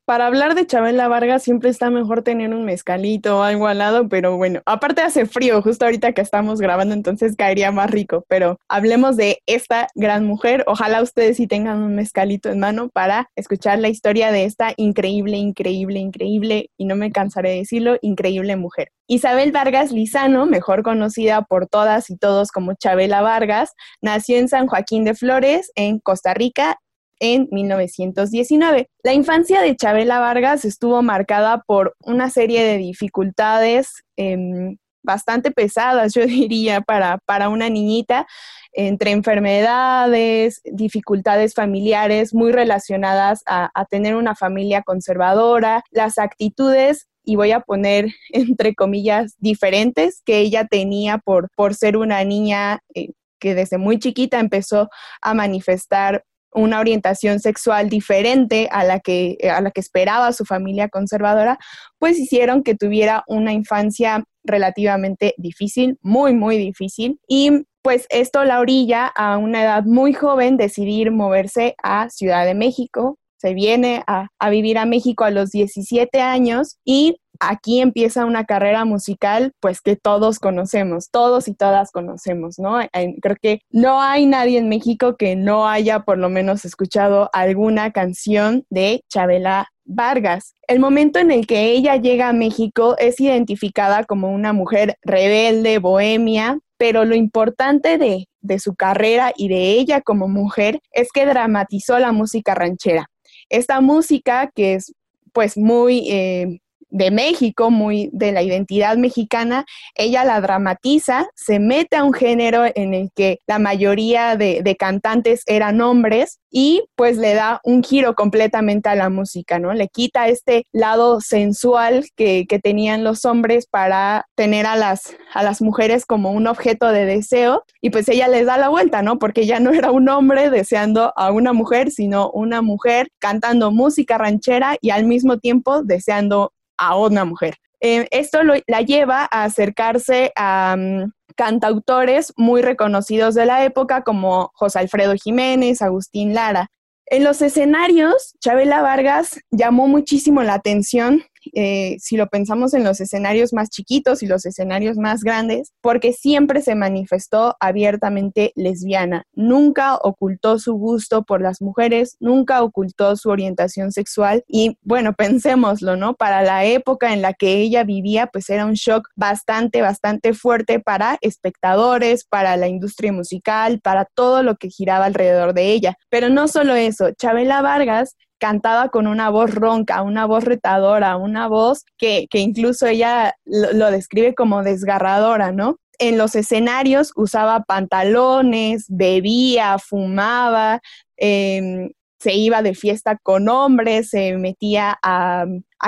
para hablar de Chabela Vargas siempre está mejor tener un mezcalito o algo al lado, pero bueno, aparte hace frío justo ahorita que estamos grabando, entonces caería más rico, pero hablemos de esta gran mujer. Ojalá ustedes sí tengan un mezcalito en mano para escuchar la historia de esta increíble, increíble, increíble, y no me cansaré de decirlo, increíble mujer. Isabel Vargas Lizano, mejor conocida por todas y todos como Chabela Vargas, nació en San Joaquín de Flores, en Costa Rica, en 1919. La infancia de Chabela Vargas estuvo marcada por una serie de dificultades em, bastante pesadas, yo (laughs) diría, para, para una niñita, entre enfermedades, dificultades familiares muy relacionadas a, tener una familia conservadora, las actitudes y voy a poner (laughs) entre comillas diferentes que ella tenía por, por ser una niña eh, que desde muy chiquita empezó a manifestar una orientación sexual diferente a la que, eh, a la que esperaba su familia conservadora, pues hicieron que tuviera una infancia relativamente difícil, muy, muy difícil. Y pues esto la orilla a una edad muy joven decidir moverse a Ciudad de México. Se viene a, a vivir a México a los 17 años y aquí empieza una carrera musical pues que todos conocemos, todos y todas conocemos, ¿no? Creo que no hay nadie en México que no haya por lo menos escuchado alguna canción de Chabela Vargas. El momento en el que ella llega a México es identificada como una mujer rebelde, bohemia, pero lo importante de, su carrera y de ella como mujer es que dramatizó la música ranchera. Esta música que es pues muy eh, de México, muy de la identidad mexicana, ella la dramatiza, se mete a un género en el que la mayoría de, cantantes eran hombres y pues le da un giro completamente a la música, ¿no? Le quita este lado sensual que, tenían los hombres para tener a las, a las mujeres como un objeto de deseo y pues ella les da la vuelta, ¿no? Porque ya no era un hombre deseando a una mujer, sino una mujer cantando música ranchera y al mismo tiempo deseando a una mujer. Eh, esto la lleva a acercarse a mm, cantautores muy reconocidos de la época como José Alfredo Jiménez, Agustín Lara. En los escenarios, Chabela Vargas llamó muchísimo la atención eh, si lo pensamos en los escenarios más chiquitos y los escenarios más grandes, porque siempre se manifestó abiertamente lesbiana. Nunca ocultó su gusto por las mujeres, nunca ocultó su orientación sexual y bueno, pensémoslo, ¿no? Para la época en la que ella vivía, pues era un shock bastante, bastante fuerte para espectadores, para la industria musical, para todo lo que giraba alrededor de ella. Pero no solo eso, Chabela Vargas cantaba con una voz ronca, una voz retadora, una voz que, incluso ella lo, describe como desgarradora, ¿no? En los escenarios usaba pantalones, bebía, fumaba, em, se iba de fiesta con hombres, se metía a,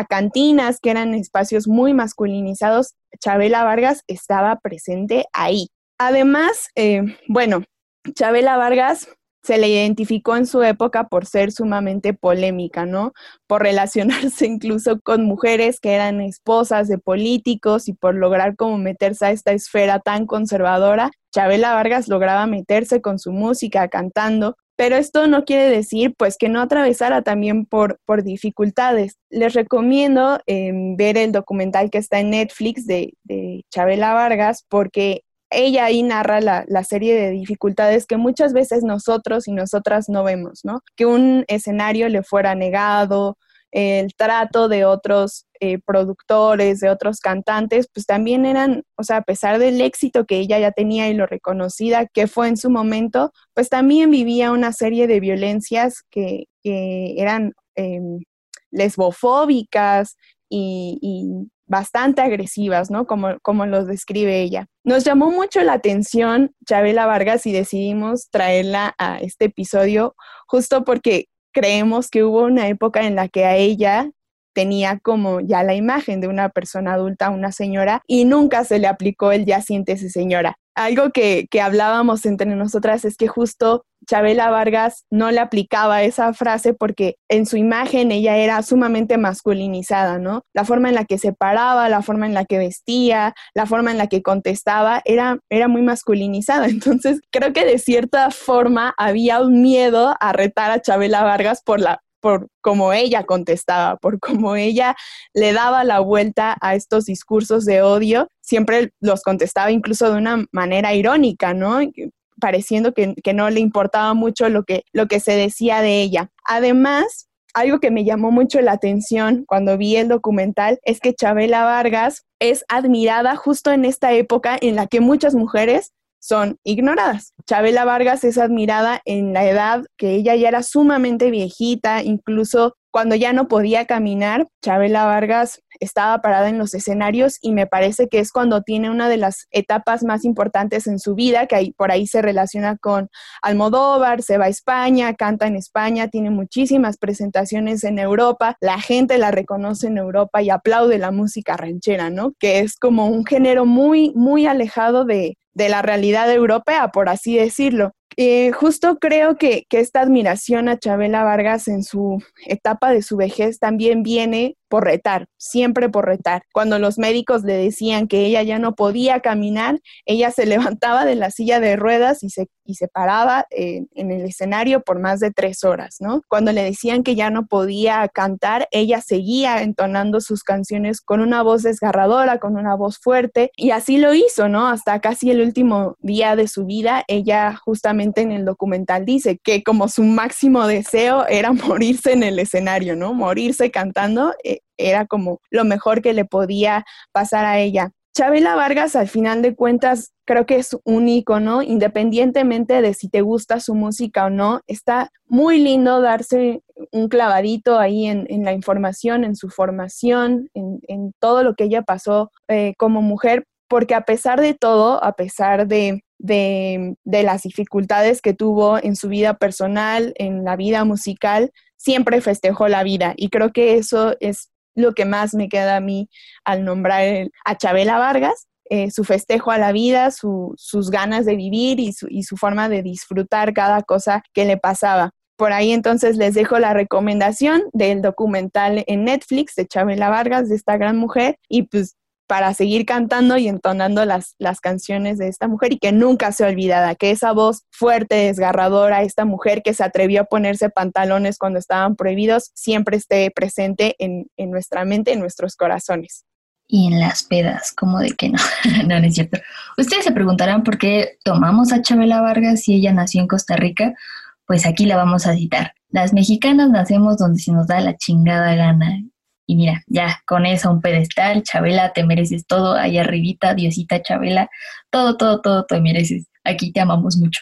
cantinas que eran espacios muy masculinizados. Chabela Vargas estaba presente ahí. Además, eh, bueno, Chabela Vargas se le identificó en su época por ser sumamente polémica, ¿no? Por relacionarse (laughs) incluso con mujeres que eran esposas de políticos y por lograr como meterse a esta esfera tan conservadora. Chabela Vargas lograba meterse con su música cantando, pero esto no quiere decir pues que no atravesara también por, por dificultades. Les recomiendo em, ver el documental que está en Netflix de, de Chabela Vargas porque ella ahí narra la, serie de dificultades que muchas veces nosotros y nosotras no vemos, ¿no? Que un escenario le fuera negado, el trato de otros eh, productores, de otros cantantes, pues también eran, o sea, a pesar del éxito que ella ya tenía y lo reconocida que fue en su momento, pues también vivía una serie de violencias que, eran em, lesbofóbicas y, bastante agresivas, ¿no? Como, como los describe ella. Nos llamó mucho la atención Chabela Vargas y decidimos traerla a este episodio justo porque creemos que hubo una época en la que a ella tenía como ya la imagen de una persona adulta, una señora, y nunca se le aplicó el ya siéntese señora. Algo que, que hablábamos entre nosotras es que justo Chabela Vargas no le aplicaba esa frase porque en su imagen ella era sumamente masculinizada, ¿no? La forma en la que se paraba, la forma en la que vestía, la forma en la que contestaba, era, era muy masculinizada. (laughs) Entonces, creo que de cierta forma había un miedo a retar a Chabela Vargas por la por cómo ella contestaba, por cómo ella le daba la vuelta a estos discursos de odio, siempre los contestaba incluso de una manera irónica, ¿no? pareciendo que, no le importaba mucho lo que, lo que se decía de ella. Además, algo que me llamó mucho la atención cuando vi el documental es que Chabela Vargas es admirada justo en esta época en la que muchas mujeres son ignoradas. Chabela Vargas es admirada en la edad que ella ya era sumamente viejita, incluso cuando ya no podía caminar, Chabela Vargas estaba parada en los escenarios y me parece que es cuando tiene una de las etapas más importantes en su vida, que ahí, por ahí se relaciona con Almodóvar, se va a España, canta en España, tiene muchísimas presentaciones en Europa, la gente la reconoce en Europa y aplaude la música ranchera, ¿no? Que es como un género muy, muy alejado de, de la realidad europea, por así decirlo. Eh, justo creo que, que, esta admiración a Chabela Vargas en su etapa de su vejez también viene por retar, siempre por retar. Cuando los médicos le decían que ella ya no podía caminar, ella se (laughs) levantaba de la silla de ruedas y se, y se paraba en, el escenario por más de tres horas, ¿no? Cuando le decían que ya no podía cantar, ella seguía entonando sus canciones con una voz desgarradora, con una voz fuerte, y así lo hizo, ¿no? Hasta casi el último día de su vida, ella justamente en el documental dice que como su máximo deseo era (laughs) morirse en el escenario, ¿no? Morirse cantando. Eh, era como lo mejor que le podía pasar a ella. Chabela Vargas, al final de cuentas, creo que es un icono, independientemente de si te gusta su música o no. Está muy lindo darse un clavadito ahí en, la información, en su formación, en, todo lo que ella pasó eh, como mujer, porque a pesar de todo, a pesar de, de, de las dificultades que tuvo en su vida personal, en la vida musical, siempre festejó la vida. Y creo que eso es lo que más me queda a mí al nombrar a Chabela Vargas, eh, su festejo a la vida, sus ganas de vivir y su, y su forma de disfrutar cada cosa que le pasaba. Por ahí entonces les dejo la recomendación del documental en Netflix de Chabela Vargas, de esta gran mujer, y pues para seguir cantando y entonando las, las canciones de esta mujer y que nunca sea olvidada, que esa voz fuerte, desgarradora, esta mujer que se atrevió a ponerse pantalones cuando estaban prohibidos, siempre esté presente en, en nuestra mente, en nuestros corazones y en las pedas, como de que no, (laughs) no, no es cierto. Ustedes se preguntarán por qué tomamos a Chabela Vargas si ella nació en Costa Rica, pues aquí la vamos a citar. Las mexicanas nacemos donde se nos da la chingada gana. Y mira, ya con eso un pedestal, Chabela, te mereces todo, ahí arribita, Diosita Chabela, todo, todo, todo te mereces. Aquí te amamos mucho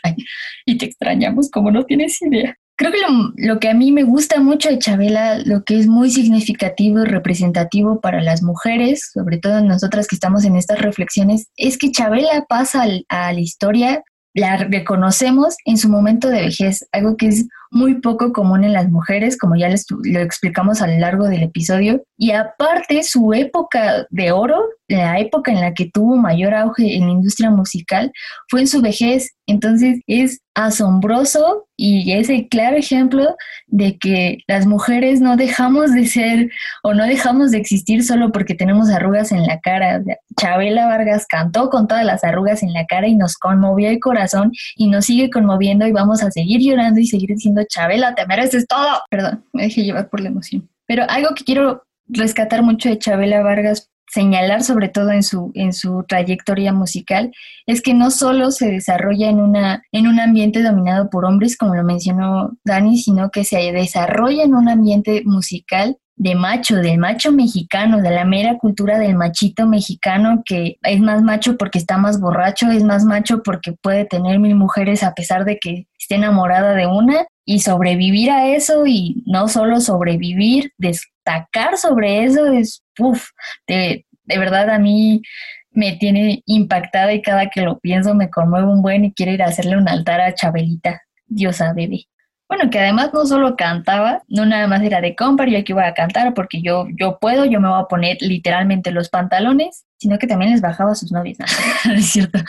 y te extrañamos como no tienes idea. Creo que lo, que a mí me gusta mucho de Chabela, lo que es muy significativo y representativo para las mujeres, sobre todo nosotras que estamos en estas reflexiones, es que Chabela pasa a la historia, la reconocemos en su momento de vejez, algo que es muy poco común en las mujeres, como ya les, lo explicamos a lo largo del episodio. Y aparte, su época de oro, la época en la que tuvo mayor auge en la industria musical, fue en su vejez. Entonces es asombroso y es el claro ejemplo de que las mujeres no dejamos de ser o no dejamos de existir solo porque tenemos arrugas en la cara. Chabela Vargas cantó con todas las arrugas en la cara y nos conmovió el corazón y nos sigue conmoviendo y vamos a seguir llorando y seguir diciendo Chabela, te mereces todo. Perdón, me dejé llevar por la emoción. Pero algo que quiero rescatar mucho de Chabela Vargas, señalar sobre todo en su, en su trayectoria musical, es que no solo se desarrolla en, una, en un ambiente dominado por hombres, como lo mencionó Dani, sino que se desarrolla en un ambiente musical de macho, del macho mexicano, de la mera cultura del machito mexicano que es más macho porque está más borracho, es más macho porque puede tener mil mujeres a pesar de que esté enamorada de una y sobrevivir a eso y no solo sobrevivir, destacar sobre eso es, uff, de, de verdad a mí me tiene impactada y cada que lo pienso me conmueve un buen y quiero ir a hacerle un altar a Chabelita, diosa bebé. Bueno, que además no solo cantaba, no nada más era de compra, yo aquí voy a cantar porque yo, yo puedo, yo me voy a poner literalmente los pantalones, sino que también les bajaba a sus novias, (laughs) ¿no? es cierto.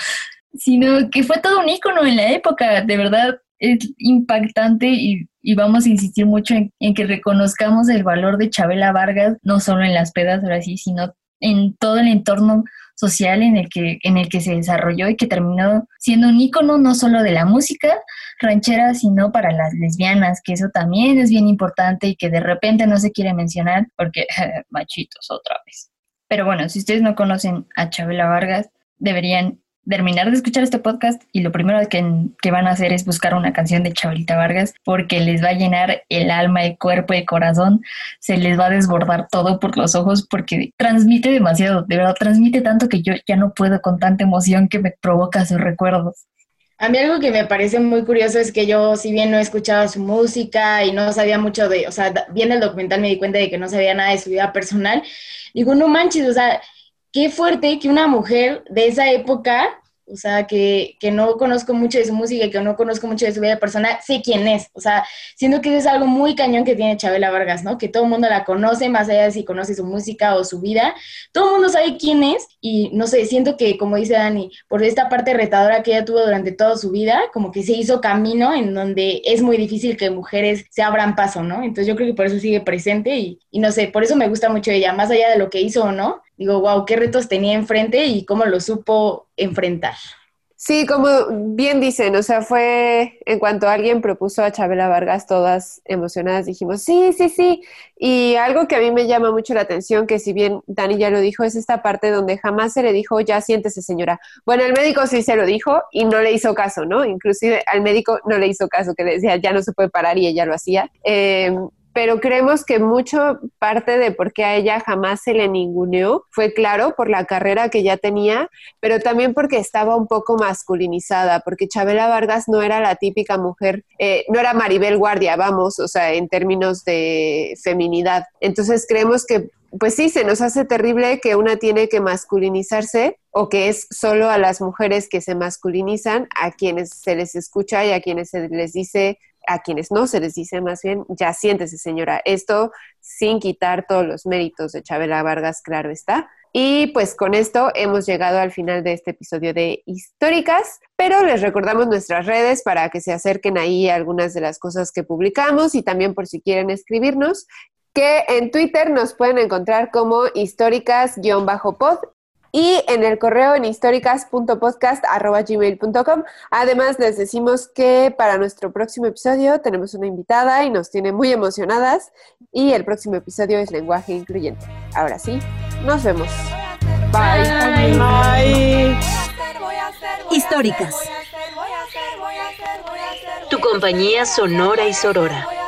Sino que fue todo un ícono en la época, de verdad es impactante y, vamos a insistir mucho en, en, que reconozcamos el valor de Chabela Vargas, no solo en las pedas, ahora sí, sino en todo el entorno social en el que, en el que se desarrolló y que terminó siendo un ícono no solo de la música ranchera, sino para las lesbianas, que eso también es bien importante y que de repente no se quiere mencionar porque (laughs) machitos otra vez. Pero bueno, si ustedes no conocen a Chabela Vargas, deberían terminar de escuchar este podcast y lo primero que, van a hacer es buscar una canción de Chabelita Vargas porque les va a llenar el alma, el cuerpo, el corazón, se les va a desbordar todo por los ojos porque transmite demasiado, de verdad transmite tanto que yo ya no puedo con tanta emoción que me provoca sus recuerdos. A mí algo que me parece muy curioso es que yo, si bien no he escuchado su música y no sabía mucho de, o sea, viendo el documental me di cuenta de que no sabía nada de su vida personal, digo, no manches, o sea, qué fuerte que una mujer de esa época o sea, que, que, no conozco mucho de su música y que no conozco mucho de su vida personal, sé quién es, o sea, siento que es algo muy cañón que tiene Chabela Vargas, ¿no? Que todo el mundo la conoce, más allá de si conoce su música o su vida, todo el mundo sabe quién es y no sé, siento que, como dice Dani, por esta parte retadora que ella tuvo durante toda su vida, como que se hizo camino en donde es muy difícil que mujeres se abran paso, ¿no? Entonces yo creo que por eso sigue presente y, y no sé, por eso me gusta mucho ella, más allá de lo que hizo o no, digo, wow, qué retos tenía enfrente y cómo lo supo enfrentar. Sí, como bien dicen, o sea, fue en cuanto alguien propuso a Chabela Vargas, todas emocionadas dijimos, sí, sí, sí. Y algo que a mí me llama mucho la atención, que si bien Dani ya lo dijo, es esta parte donde jamás se le dijo, ya siéntese señora. Bueno, el médico sí se lo dijo y no le hizo caso, ¿no? Inclusive al médico no le hizo caso, que le decía, ya no se puede parar y ella lo hacía. Eh, pero creemos que mucho parte de por qué a ella jamás se le ninguneó fue claro por la carrera que ya tenía, pero también porque estaba un poco masculinizada, porque Chabela Vargas no era la típica mujer, eh, no era Maribel Guardia, vamos, o sea, en términos de feminidad. Entonces creemos que pues sí, se nos hace terrible que una tiene que masculinizarse o que es solo a las mujeres que se masculinizan, a quienes se les escucha y a quienes se les dice a quienes no se les dice más bien, ya siéntese señora, esto sin quitar todos los méritos de Chabela Vargas, claro está. Y pues con esto hemos llegado al final de este episodio de Históricas, pero les recordamos nuestras redes para que se acerquen ahí a algunas de las cosas que publicamos y también por si quieren escribirnos, que en Twitter nos pueden encontrar como históricas-pod y en el correo en históricas.podcast.gmail.com. Además, les decimos que para nuestro próximo episodio tenemos una invitada y nos tiene muy emocionadas y el próximo episodio es lenguaje incluyente. Ahora sí, nos vemos. Bye. Bye. Históricas. Tu compañía sonora y sorora.